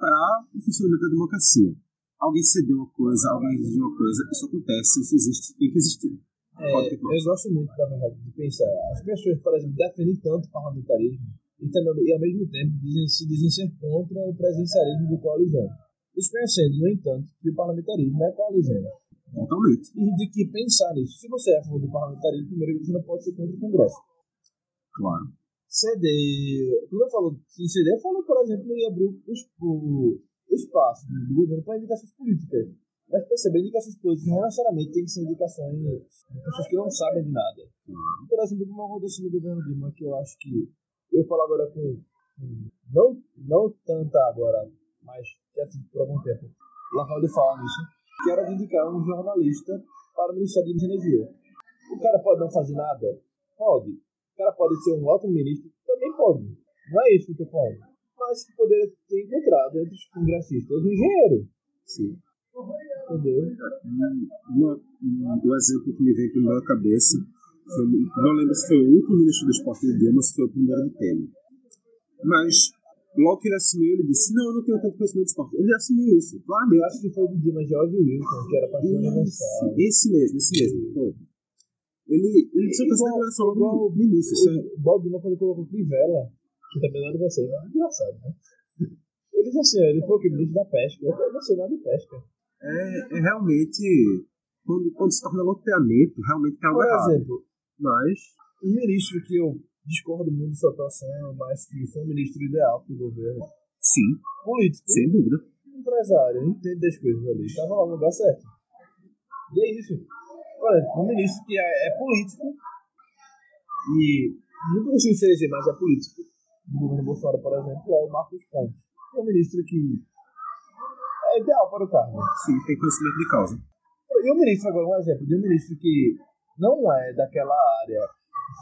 para o funcionamento da democracia. Alguém cedeu uma coisa, alguém exigiu uma coisa, isso acontece, isso existe, tem que existir. É, eu gosto muito, da verdade, de pensar. As pessoas, por exemplo, defendem tanto o parlamentarismo e, também, e ao mesmo tempo dizem, se dizem ser contra o presidencialismo do coalizante. Desconhecendo, no entanto, que o parlamentarismo é coalizante. Totalmente. E de que pensar nisso. Se você é a favor do parlamentarismo, primeiro você não pode ser contra o Congresso. Claro. CD. Quando eu falo em CD, eu falo, por exemplo, em abrir o, espaço do governo para indicações políticas. Mas perceber, indicações políticas não necessariamente tem que ser indicações de pessoas que não sabem de nada. Por exemplo, como aconteceu no governo Dilma, que eu acho que. Eu falo agora com. Não, não tanta agora, mas já tive por algum tempo. Local de falar nisso que era de indicar um jornalista para o Ministério de Energia. O cara pode não fazer nada? Pode. O cara pode ser um ótimo ministro? Também pode. Não é isso que eu falando. Mas que poderia ter encontrado entre os congressistas um engenheiro. Sim. Entendeu? Uma, um, exemplo que me vem pela cabeça, foi, não lembro se foi o último ministro do esporte de Dilma, se foi o primeiro de Temer. Mas Logo que ele assumiu, ele disse: Não, eu não tenho tanto conhecimento de esporte. Ele assumiu isso, claro. Eu acho que foi do Dima George Wilson, que era pastor universal. Esse mesmo, esse mesmo. Ele, ele disse essa declaração logo no início. O Bob Dima, quando colocou Crivella, que também não deve ser, é engraçado, né? Ele disse assim: ele foi o que? Ministro da pesca. Eu não sei nada de pesca. É, é realmente. Quando, quando se torna loteamento, realmente tem algo Por errado. exemplo, mas. Um ministro que eu discordo muito da sua atuação, mas que foi um ministro ideal para o governo. Sim. Político. Sem dúvida. Empresário, entende das coisas ali. Estava lá no lugar certo. E é isso. Olha, um ministro que é, é político e não consigo ser eleger, mas é político. Do governo Bolsonaro, por exemplo, é o Marcos Pontes. É um ministro que é ideal para o cargo. Sim, tem conhecimento de causa. E um ministro, agora, um exemplo de um ministro que não é daquela área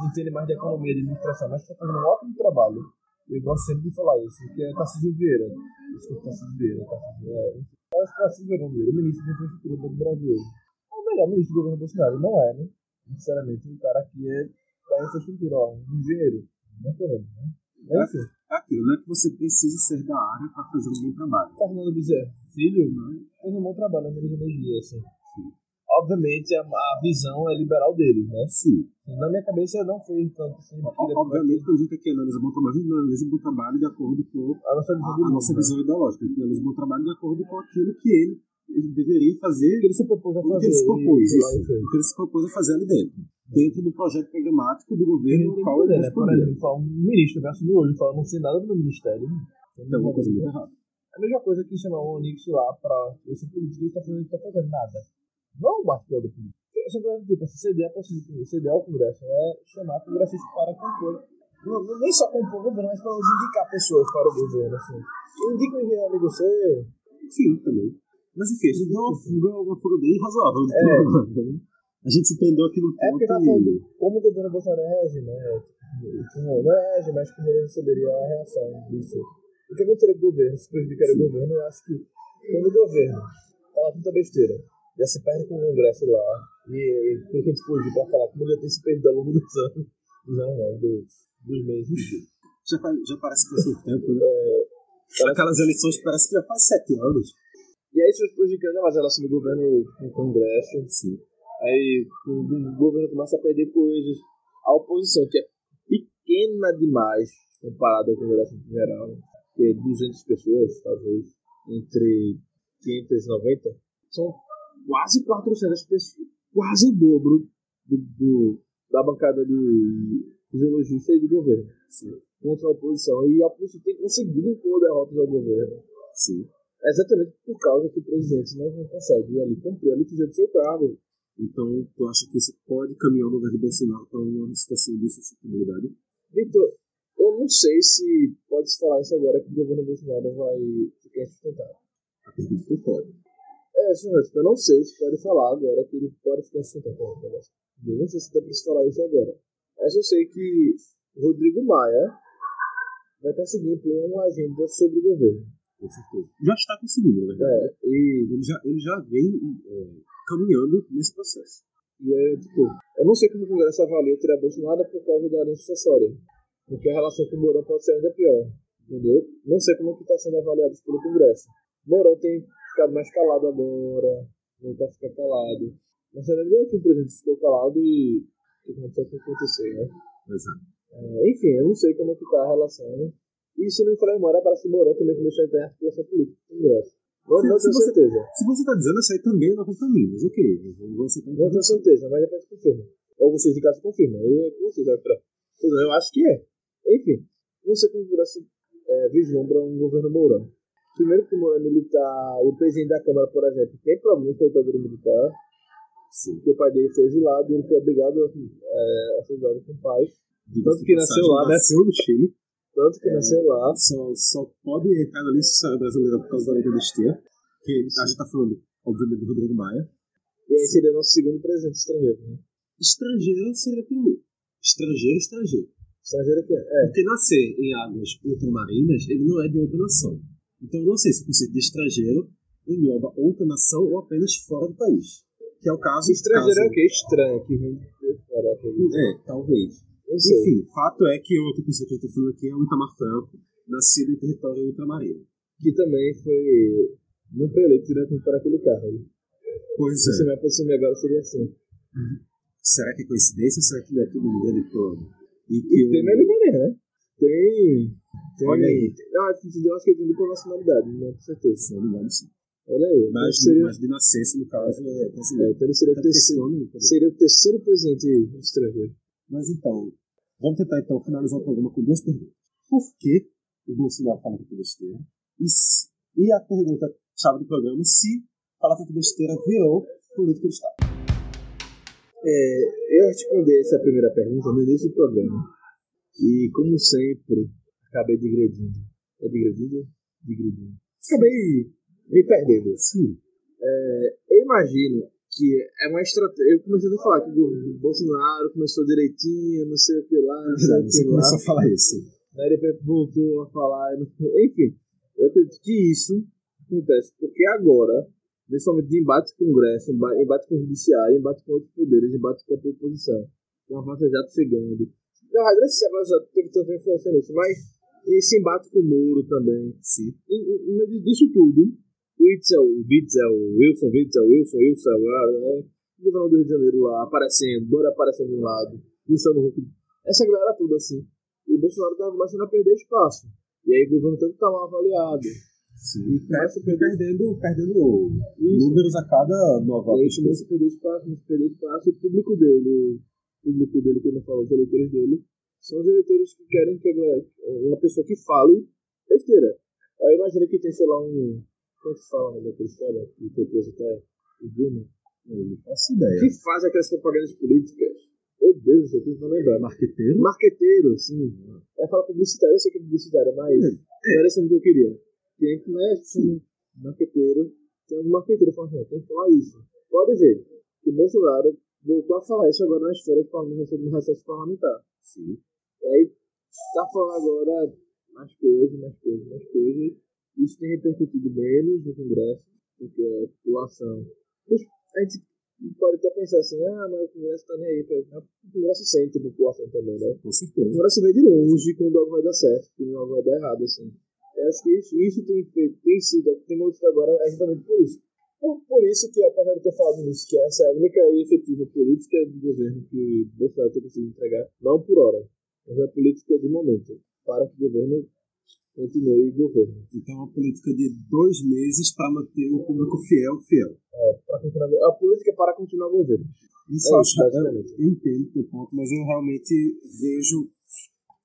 entende mais de economia e de administração, mas está fazendo um ótimo trabalho. Eu gosto sempre de falar isso, que é Tarcísio Vieira. Isso que é Tarcísio Vieira. Tarcísio, é, eu acho que Tarcísio Vieira, o ministro da infraestrutura do Brasil. É o melhor ministro do governo Bolsonaro. Não é, né? Sinceramente, o cara aqui é da infraestrutura, ó, um engenheiro. Não tô vendo, né? É, assim. é aquilo, não é que você precisa ser da área para fazer um bom trabalho. Fernando Bezerra, filho, né? fez um bom trabalho na energia, assim obviamente, a, a, visão é liberal deles, né? Sim. Na minha cabeça não fez tanto assim. Obviamente, quando a gente aqui analisa bom trabalho, a gente analisa bom trabalho de acordo com a nossa visão, a, a nossa visão ideológica. A gente analisa bom trabalho de acordo com aquilo que ele, ele deveria fazer. Que ele se propôs a fazer. O que ele se propôs, isso. isso. O que ele se propôs a fazer ali dentro. Dentro do projeto programático do governo, no qual ele né? Por exemplo, fala um ministro vai assumir hoje, fala, não sei nada do ministério. Tem alguma coisa muito errada. É a mesma coisa que chamar o Onix lá para esse político, está fazendo, está fazendo nada. Não o bastidor do político. Essa coisa tipo, se CD é CD ao Congresso, é chamar congressistas para compor. Não, não, nem só compor o governo, mas para indicar pessoas para o governo. Assim. Indica um engenheiro você. Sim, também. Mas enfim, a gente deu uma fuga, uma fuga bem razoável. É. A gente se prendeu aqui no ponto. É porque tá falando como o governo Bolsonaro reage, né? Não, não reage, mas como ele receberia a reação disso. O que aconteceria com o governo? Se prejudicaria o governo, eu acho que quando o governo fala tanta besteira já se perde com o Congresso lá. E, e por que a gente fugiu pra falar como já tem se perdido ao longo dos anos, dos anos não, do, dos meses. Já, já parece que faz muito tempo, né? É, Aquelas eleições parece que já faz sete anos. E aí isso prejudicando mais a relação do governo com o Congresso. Sim. Aí o governo começa a perder coisas. A oposição, que é pequena demais comparado ao Congresso em geral, que é 200 pessoas, talvez, entre 590, são quase 400 pessoas, quase o dobro do, do da bancada de fisiologistas e de governo Sim. contra a oposição. E a oposição tem conseguido impor derrotas ao governo. Sim. Exatamente por causa que o presidente não consegue ali cumprir a liturgia do seu cargo. Então, tu acha que isso pode caminhar no governo Bolsonaro para uma situação de sustentabilidade? Vitor, eu não sei se pode se falar isso agora que o governo Bolsonaro vai ficar insustentável. Acredito que pode. É, senhor, eu não sei se pode falar agora que ele pode ficar insustentável. Eu não sei se dá para se falar isso agora. Mas eu sei que Rodrigo Maia vai conseguir impor uma agenda sobre o governo. Com certeza. Já está conseguindo, na verdade. É, e Ele já, ele já vem é, caminhando nesse processo. E aí, tipo, eu não sei como o Congresso avalia tirar Bolsonaro por causa da linha sucessória. Porque a relação com o Mourão pode ser ainda pior. Entendeu? Não sei como é que está sendo avaliado pelo Congresso. Mourão tem ficado mais calado agora, voltar a ficar calado. Mas você lembra que o presidente ficou calado e o que aconteceu que aconteceu, né? Exato. É, enfim, eu não sei como é que tá a relação. Né? E se não me falar memória, parece que o Mourão também começou a entrar em articulação política com o Congresso. Não, Se- não se você- certeza. Se você está dizendo, isso aí também é novo caminho, mas ok. Não tenho certeza, mas depois confirma. Ou vocês de casa confirmam. Aí é com vocês, vai pra... Eu acho que é. Enfim, não sei como o Congresso é, vislumbra um governo Mourão. Primeiro que o Mourão é militar e o presidente da Câmara, por exemplo, tem problemas com a ditadura militar, Sim. porque o pai dele foi exilado e ele foi obrigado é, a ser exilado com o pai. Tanto que nasceu lá, né? Nasceu no Chile. Tanto que É. nasceu lá. Só, só pode entrar na lista história brasileira por causa da lei da anistia. Que a gente tá falando, obviamente, do Rodrigo Maia. E aí seria nosso segundo presidente estrangeiro, né? Estrangeiro seria primeiro. Estrangeiro, estrangeiro. Estrangeiro que é. é. Porque nascer em águas ultramarinas, ele não é de outra nação. Então não sei se o conceito de estrangeiro engloba outra nação ou apenas fora do país. Que é o caso. Estrangeiro é caso, o quê? Estranho, que vem de fora. acredito. É, talvez. Enfim, fato é que outra pessoa que eu tô falando aqui é o Itamar Franco, nascido em território ultramarino. Que também foi. Não foi eleito diretamente para aquele carro. Pois Se é. minha posição agora seria assim. Será que é coincidência ou será que não é tudo medo de plano? E que E o- tem Meli Mané, né? Tem. Tem Olha aí. Não, que- eu acho que ele tem dupla nacionalidade, não com certeza. Engano, sim. Olha aí. Mas, então seria, mas de nascença, no caso, é é, brasileiro. então ele seria, o porque esse terceiro, nome, cadê? seria o terceiro presidente estrangeiro. Mas então, vamos tentar então finalizar o programa com duas perguntas. Por que o Bolsonaro fala tanta besteira? E, se- e a pergunta chave do programa, se falar tanta besteira virou política de Estado. É, eu respondi essa primeira pergunta no início do programa. E, como sempre, acabei digredindo. É digredindo? Digredindo. Acabei me perdendo. Sim. É, eu imagino que é uma estratégia. Eu comecei a falar que o Bolsonaro começou direitinho, não sei o que lá, não sei o Você que lá. começou a falar isso. Aí depois voltou a falar. Enfim, eu acredito que isso acontece porque agora, nesse momento de embate com o Congresso, emba- embate com o Judiciário, embate com outros poderes, embate com a oposição, com a Vaza Jato chegando. Na verdade, não a Vaza Jato teve tanta influência nisso, mas esse embate com o Moro também. Sim. No meio disso tudo, o Itzel, o Witzel, o Wilson, Witzel, Wilson, Wilson, né? O governador do Rio de Janeiro lá aparecendo, Dora aparecendo de um lado, Luciano Huck, essa galera toda assim. E o Bolsonaro tava começando a perder espaço. E aí o governo tanto tá mal avaliado. Sim. E começa a Per- Perdendo, perdendo isso. números a cada nova E aí começa a perder espaço, começa a perder espaço. E o público dele, o público dele, que eu não falo, os eleitores dele, são os eleitores que querem que uma pessoa que fale besteira. Aí imagina que tem, sei lá, um. Como se fala daqueles caras que foi preso até o Dilma? Eu não faço ideia. Que faz aquelas propagandas políticas. Meu Deus do céu, eu lembrar. Marqueteiro? Marqueteiro, sim. É falar publicitário, eu sei que é publicitário, mas não era isso que eu queria. Quem que não é assim, marqueteiro, tem algum marqueteiro falando, não, tem que falar isso. Pode ver que o Bolsonaro voltou a falar isso agora férias parlamentares, no recesso parlamentar. Sim. E aí tá falando agora mais coisas, mais coisas, mais coisas. Isso tem repercutido menos no Congresso, porque a população. A gente pode até pensar assim, ah, mas o Congresso tá nem aí. Pra... O Congresso sente a população também, né? Com O certeza. Congresso vê de longe quando algo vai dar certo, quando algo vai dar errado, assim. Eu acho que isso, isso tem, feito, tem sido, tem mostrado agora é exatamente por isso. Por, por isso que, apesar de ter falado nisso, que essa é a única e efetiva política de governo que Bolsonaro tem conseguido entregar, não por hora, mas é a política de momento, para que o governo continue governo. Então, uma política de dois meses para manter o público fiel, fiel. Para continuar, a política é para continuar governo. Isso É eu isso, eu, basicamente. eu entendo o teu ponto, mas eu realmente vejo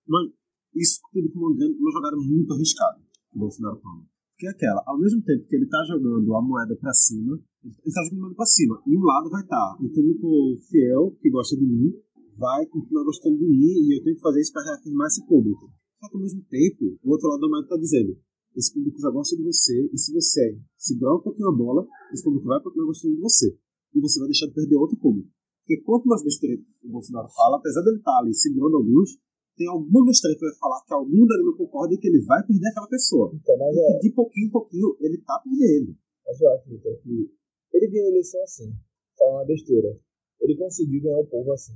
uma, isso tudo como uma, jogada muito arriscada que o Bolsonaro toma. Porque é aquela, ao mesmo tempo que ele está jogando a moeda para cima, Ele está jogando para cima. E um lado vai estar o público fiel, que gosta de mim, vai continuar gostando de mim e eu tenho que fazer isso para reafirmar esse público. Só que ao mesmo tempo, o outro lado do momento está dizendo: esse público já gosta de você, e se você segurar um pouquinho a bola, esse público vai continuar gostando de você. E você vai deixar de perder outro público. Porque quanto mais besteira o Bolsonaro fala, apesar dele estar tá ali segurando alguns, tem alguma besteira que vai falar que algum dele não concorda e que ele vai perder aquela pessoa. Então, mas e é, de pouquinho em pouquinho ele tá perdendo. mas eu acho, Vitor, que ele ganhou a eleição assim, falando uma besteira. Ele conseguiu ganhar o povo assim.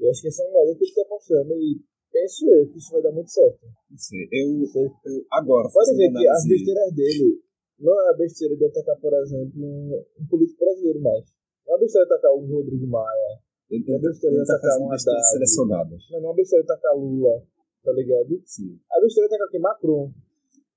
Eu acho que essa é uma coisa que ele tá mostrando e penso eu que isso vai dar muito certo. Sei. Eu, eu agora, Pode ver que as besteiras dele não é a besteira de atacar, por exemplo, um, político brasileiro mais. Não é a besteira de atacar o Rodrigo Maia. ele, Não é besteira de ele tá atacar fazendo um Haddad. selecionadas. Não, não é a besteira de atacar Lula, tá ligado? Sim. A besteira de atacar quem? Macron.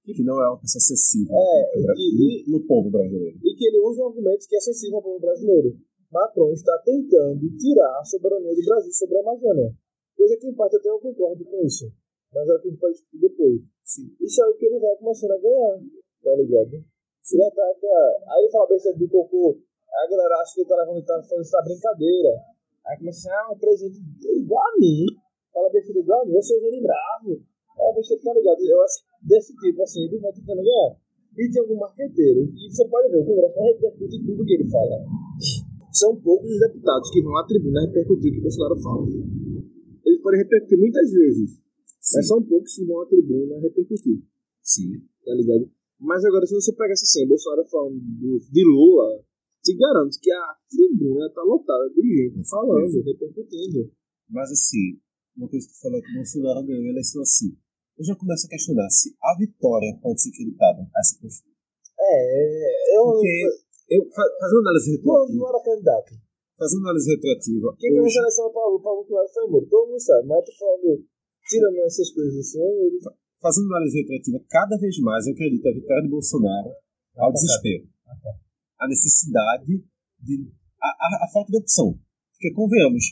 Que não é uma pessoa acessível É, no, e- no povo brasileiro. E que ele usa um argumento que é sensível ao povo brasileiro. Macron está tentando tirar a soberania do Brasil sobre a Amazônia. Coisa que, em parte, até eu concordo com isso. Mas é o que a gente pode discutir depois. Sim. Isso é o que ele vai começando a ganhar, tá ligado? Se ele ataca. Aí ele fala besteira do cocô, aí a galera acha que ele tá levando ele tá fazendo essa brincadeira. Aí começa assim, ah, um presidente igual a mim. Fala besteira igual a mim, eu sou o Gene Bravo. É besteira, tá ligado? Eu acho que desse tipo assim, ele vai tentando ganhar. E tem algum marqueteiro, e você pode ver, o Congresso não repercute tudo que ele fala. São poucos os deputados que vão à tribuna repercutir o que o Bolsonaro fala. Eles podem repercutir muitas vezes, mas são poucos que vão à tribuna repercutir Sim. tá ligado? Mas agora, se você pegasse assim, Bolsonaro falando do, de Lula, te garanto que a tribuna tá lotada de gente falando, repercutindo. Mas assim, uma coisa que tu falou é que o Bolsonaro ganhou a eleição assim. Eu já começo a questionar se a vitória pode ser creditada a essa postura. É, eu Porque eu, fa- fazendo análise não, retroativa, não era candidato. fazendo análise retroativa, Quem ganhou a hoje, seleção para o Paulo Claro foi Moro, todo mundo sabe, mas tô falando, tirando essas coisas assim, ele fazendo análise retroativa, cada vez mais eu acredito a vitória de Bolsonaro ao desespero. A necessidade de. A, a, a falta de opção. Porque, convenhamos,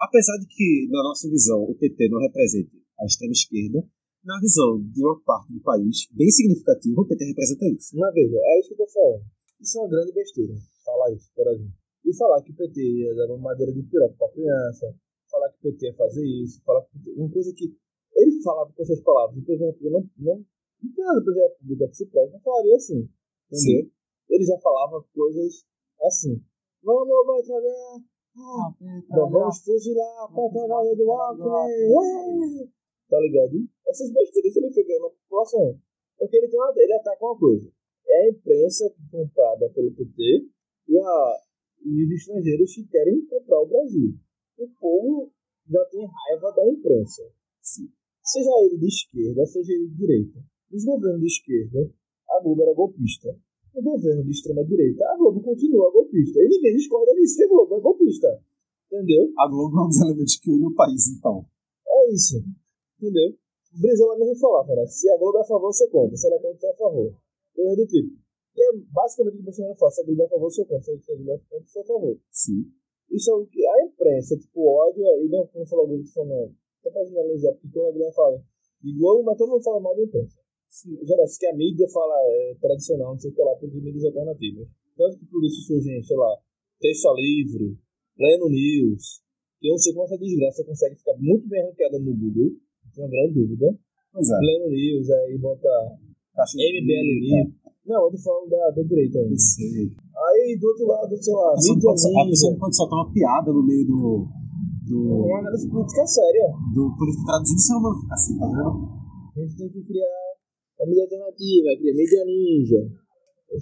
apesar de que, na nossa visão, o PT não represente a extrema esquerda, na visão de uma parte do país bem significativa, o PT representa isso. Mas veja, é isso que eu tô falando. Isso é uma grande besteira, falar isso, por exemplo. E falar que o PT ia dar uma madeira de piroca pra criança, falar que o PT ia fazer isso, falar que o PT... Uma coisa que ele falava com essas palavras, o presidente não, não, não do presidente que se preste, não falaria assim, entendeu? Ele já falava coisas assim. Vamos, vai trabalhar. Ah, não, vamos fuzilar pra trabalhar do Alckmin. Tá ligado? Essas besteiras ele foi ganhando a população. Porque ele, tem uma, ele ataca uma coisa. É a imprensa comprada pelo PT e, a, e os estrangeiros que querem comprar o Brasil. O povo já tem raiva da imprensa. Seja ele de esquerda, seja ele de direita. Os governos de esquerda, a Globo era golpista. O governo de extrema direita, a Globo continua golpista. E ninguém discorda disso, a Globo é golpista. Entendeu? A Globo é um dos elementos que une o país, então. É isso. Entendeu? O Brizola mesmo falava, né? Se a Globo é a favor, sou contra. Se ela é contra, eu sou a favor. Coisa do tipo. E é basicamente o que o Bolsonaro fala. Se a Globo é a favor, eu sou contra. Se a Globo é a favor. Sim. Isso é o que a imprensa, tipo, ódio, e não como falou o Globo, falando, até pra generalizar, porque quando a Globo fala de Globo, mas todo mundo fala mal da imprensa. Já disse que a mídia fala é, tradicional, não sei o que lá, por mídias alternativas. Tanto que por isso surgem, sei lá, Texto Livre, Pleno News, que eu não sei como essa desgraça consegue ficar muito bem ranqueada no Google, tenho uma grande dúvida. Pois é. Pleno News, aí bota Caixa de MBL. Não, eu tô falando da, da direita ainda. Não sei. Aí do outro lado, sei lá, pessoa não pode, não soltar uma piada no meio do. do. Uma análise política séria. do político traduzido, isso é uma assim, tá vendo? A gente tem que criar a mídia alternativa, criar mídia ninja.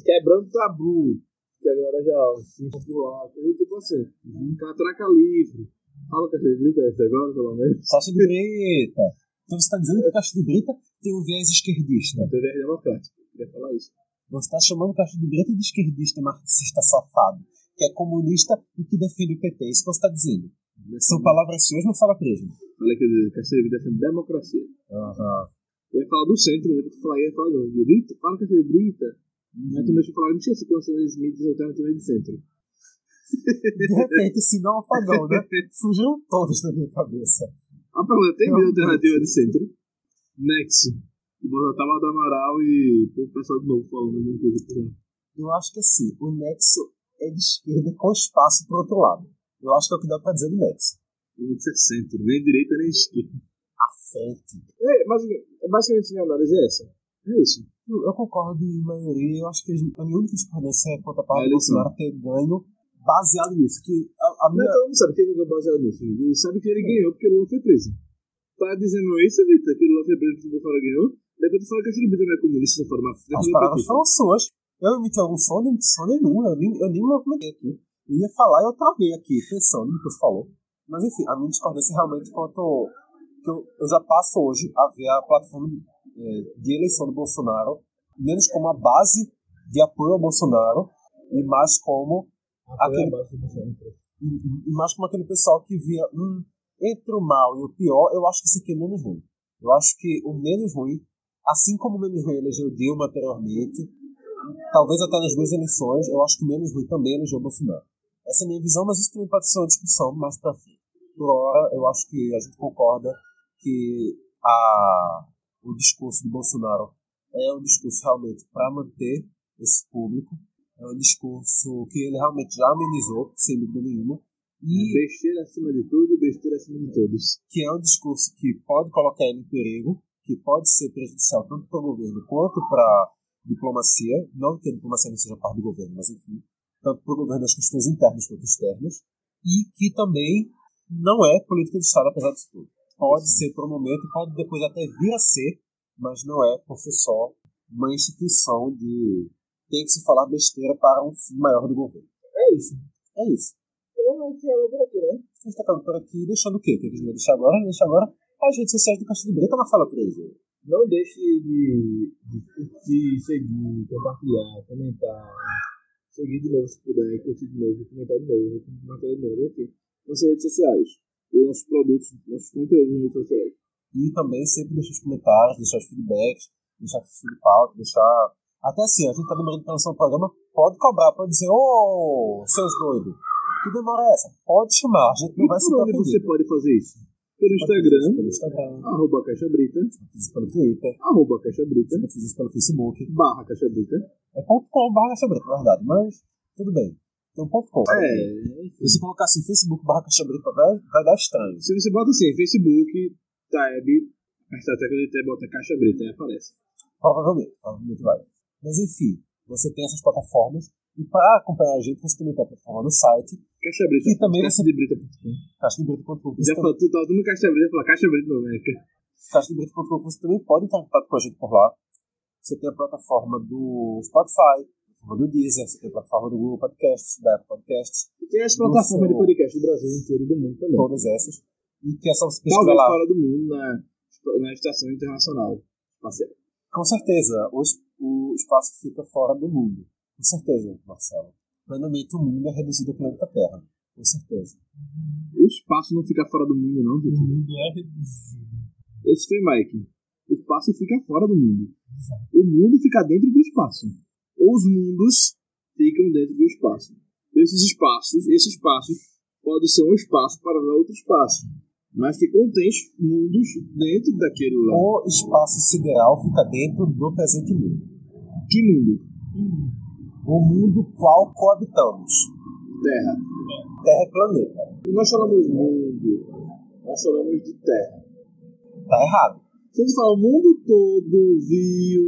Quebrando tabu. Que a galera já se popular. Do tipo assim. Catraca livre. Fala que a gente grita essa agora, pelo menos. Caixa de Brita. Então você está dizendo que Caixa de Brita tem um viés esquerdista. TV democrática. Queria falar isso. Você está chamando Caixa de Brita de esquerdista marxista safado, que é comunista e que defende o PT. É isso que você está dizendo. São palavras suas, não fala preso. Falei que Castelo Livre defende democracia. Aham. Eu ia falar do centro, né? Tu falar, ia falar do Brita. Fala Castelo Brita. Mas tu deixa eu falar, não sei se conhece as mídias alternativas de centro. De repente, esse não apagão, né? Fugiram todos da minha cabeça. A pergunta, tem Não, mídia alternativa de centro? Nexo. E botar Tava do Amaral e o pessoal de novo falando alguma coisa por lá. Eu acho que assim, o Nexo é de esquerda com espaço pro outro lado. Eu acho que é o que dá pra dizer do Nets. Eu vou dizer centro, nem direita nem esquerda. A frente. É, mas basicamente minha análise é essa. É isso. Eu, eu concordo em maioria. Eu acho que a minha única discordância é quanto a parte É a do. Bolsonaro ter ganho baseado nisso. Que a, a minha, todo mundo sabe que ele ganhou baseado nisso. Ele sabe que ele ganhou porque Lula foi preso. Tá dizendo isso, Vitor? Que foi preso porque o Bolsonaro ganhou? Depois tu fala que a Filipe não é comunista de forma as palavras foram suas. Eu emiti algum som, não emiti som nenhum. Eu nem, eu nem me movimentei aqui. Eu ia falar e eu travei aqui, pensando no que você falou. Mas enfim, a minha discordância é realmente quanto. que eu, eu já passo hoje a ver a plataforma eh, de eleição do Bolsonaro menos como a base de apoio ao Bolsonaro e mais como aquele, e, e- e mais como aquele pessoal que via hum, entre o mal e o pior, eu acho que isso aqui é menos ruim. Eu acho que o menos ruim, assim como o menos ruim elegeu Dilma anteriormente, talvez até nas duas eleições, eu acho que o menos ruim também elegeu Bolsonaro. Essa é a minha visão, mas isso também pode ser uma discussão mais pra frente. Por hora, eu acho que a gente concorda que a, o discurso do Bolsonaro é um discurso realmente para manter esse público, é um discurso que ele realmente já amenizou, sem dúvida nenhuma, e Besteira acima de tudo e besteira acima de todos. que é um discurso que pode colocar ele em perigo, que pode ser prejudicial tanto para o governo quanto para a diplomacia, não que a diplomacia não seja parte do governo, mas enfim, tanto para o governo nas questões internas quanto externas, e que também não é política de Estado, apesar disso tudo. Pode ser por um momento, pode depois até vir a ser, mas não é por si só uma instituição de tem que se falar besteira para um fim maior do governo. É isso. É isso. Então a gente acaba por aqui, né? A gente tá acabando por aqui, deixando o quê? O que a gente vai deixar agora? Deixa agora as redes sociais do de Breta na fala pra eles. Não deixe de, de curtir, seguir, compartilhar, comentar. Seguir de novo se puder, curtir de novo, comentar de novo, comentar de novo, enfim. Nossas redes sociais. E nossos produtos, nossos conteúdos nas redes sociais. E também sempre deixar os comentários, deixar os feedbacks, deixar de pauta, deixar. Até assim, a gente tá demorando pra lançar um programa, pode cobrar, pode dizer, ô, seus doidos, que demora é essa? Pode chamar, a gente não E vai se por onde você pode fazer isso? Pelo Instagram, Pelo Instagram, arroba Caixa Brita, pelo Twitter, arroba Caixa Brita, pelo Facebook. barra Caixa Brita. É ponto .com barra Caixa Breta, na verdade, mas tudo bem. Um ponto .com. É, Se você colocar assim, Facebook barra Caixa Breta, vai, vai dar estranho. se você bota assim, Facebook, tab, a tecla de tab, bota Caixa Brita, aí aparece. Provavelmente, provavelmente vai. Mas enfim, você tem essas plataformas. E para acompanhar a gente, você também tem a plataforma no site, Caixa Brita, E também Caixa você- de Brita.com. caixadebrito.com. Você, Já tam- falou, tu tava no Caixa Brita, fala Caixa Brita não, né? caixadebrito.com, você também pode entrar em contato com a gente por lá. Você tem a plataforma do Spotify, a plataforma do Deezer, você tem a plataforma do Google Podcasts, da Apple Podcasts, E tem as plataformas de podcast do Brasil inteiro e do mundo também. todas essas. E que é só você pesquisar Talvez lá. fora do mundo, na, na Estação Internacional Espacial. Com certeza, o, o espaço fica fora do mundo. Com certeza, Marcelo. Plenamente o mundo é reduzido ao planeta Terra. Com certeza. O espaço não fica fora do mundo, não, Vitor. mundo é reduzido. Esse foi Mike. O espaço fica fora do mundo. O mundo fica dentro do espaço. Ou os mundos ficam dentro do espaço. Esses espaços, esse espaço pode ser um espaço para outro espaço, mas que contém mundos dentro daquele lá. O espaço sideral fica dentro do presente mundo. Que mundo? O mundo qual coabitamos. Terra. Terra é planeta. E nós falamos mundo, nós falamos de terra. Tá errado. Se a gente fala o mundo todo viu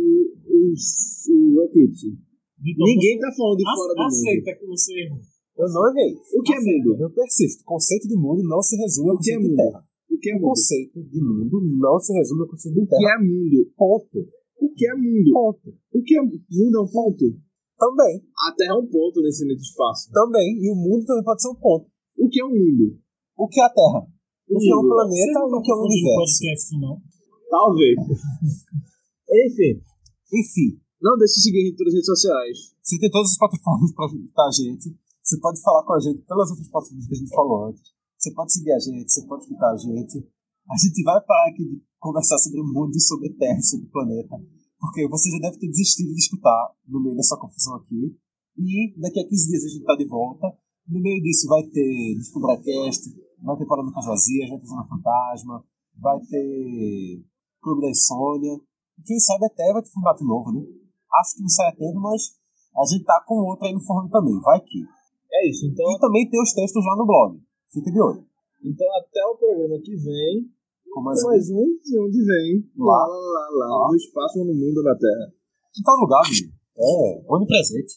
o, o eclipse, ninguém tá falando de fora do mundo. que você errou. Eu não errei. O que é mundo? Eu persisto. O conceito de mundo não se resume ao O é conceito de mundo? terra. O que é O mundo? conceito de mundo não se resume ao conceito de O que terra. é mundo? Ponto. O que é mundo? Ponto. O que é mundo é um ponto? Também. A Terra é um ponto nesse meio espaço. Também. E o mundo também pode ser um ponto. O que é um mundo? O que é a Terra? O que é um planeta e o que é um universo? podcast, não? Talvez. Enfim, Enfim. não deixe de seguir em todas as redes sociais. Você tem todas as plataformas para ajudar a gente. Você pode falar com a gente pelas outras plataformas que a gente falou antes. Você pode seguir a gente, você pode escutar a gente. A gente vai parar aqui de conversar sobre o mundo e sobre a Terra e sobre o planeta. Porque você já deve ter desistido de escutar no meio dessa confusão aqui. E daqui a 15 dias a gente tá de volta. No meio disso vai ter Descobracast, vai ter Polêmicas Vazias, vai ter Zona Fantasma, vai ter Clube da Insônia. E quem sabe até vai ter formato novo, né? Acho que não sai a tempo, mas a gente tá com outro aí no forno também. Vai que. É isso, então. E também tem os textos lá no blog. Fica de olho. Então até o programa que vem. Com mais, mais um de onde vem. Lá. Lá, lá, lá, lá. No espaço ou no mundo ou na Terra. Que tal lugar, menino? É, onipresente.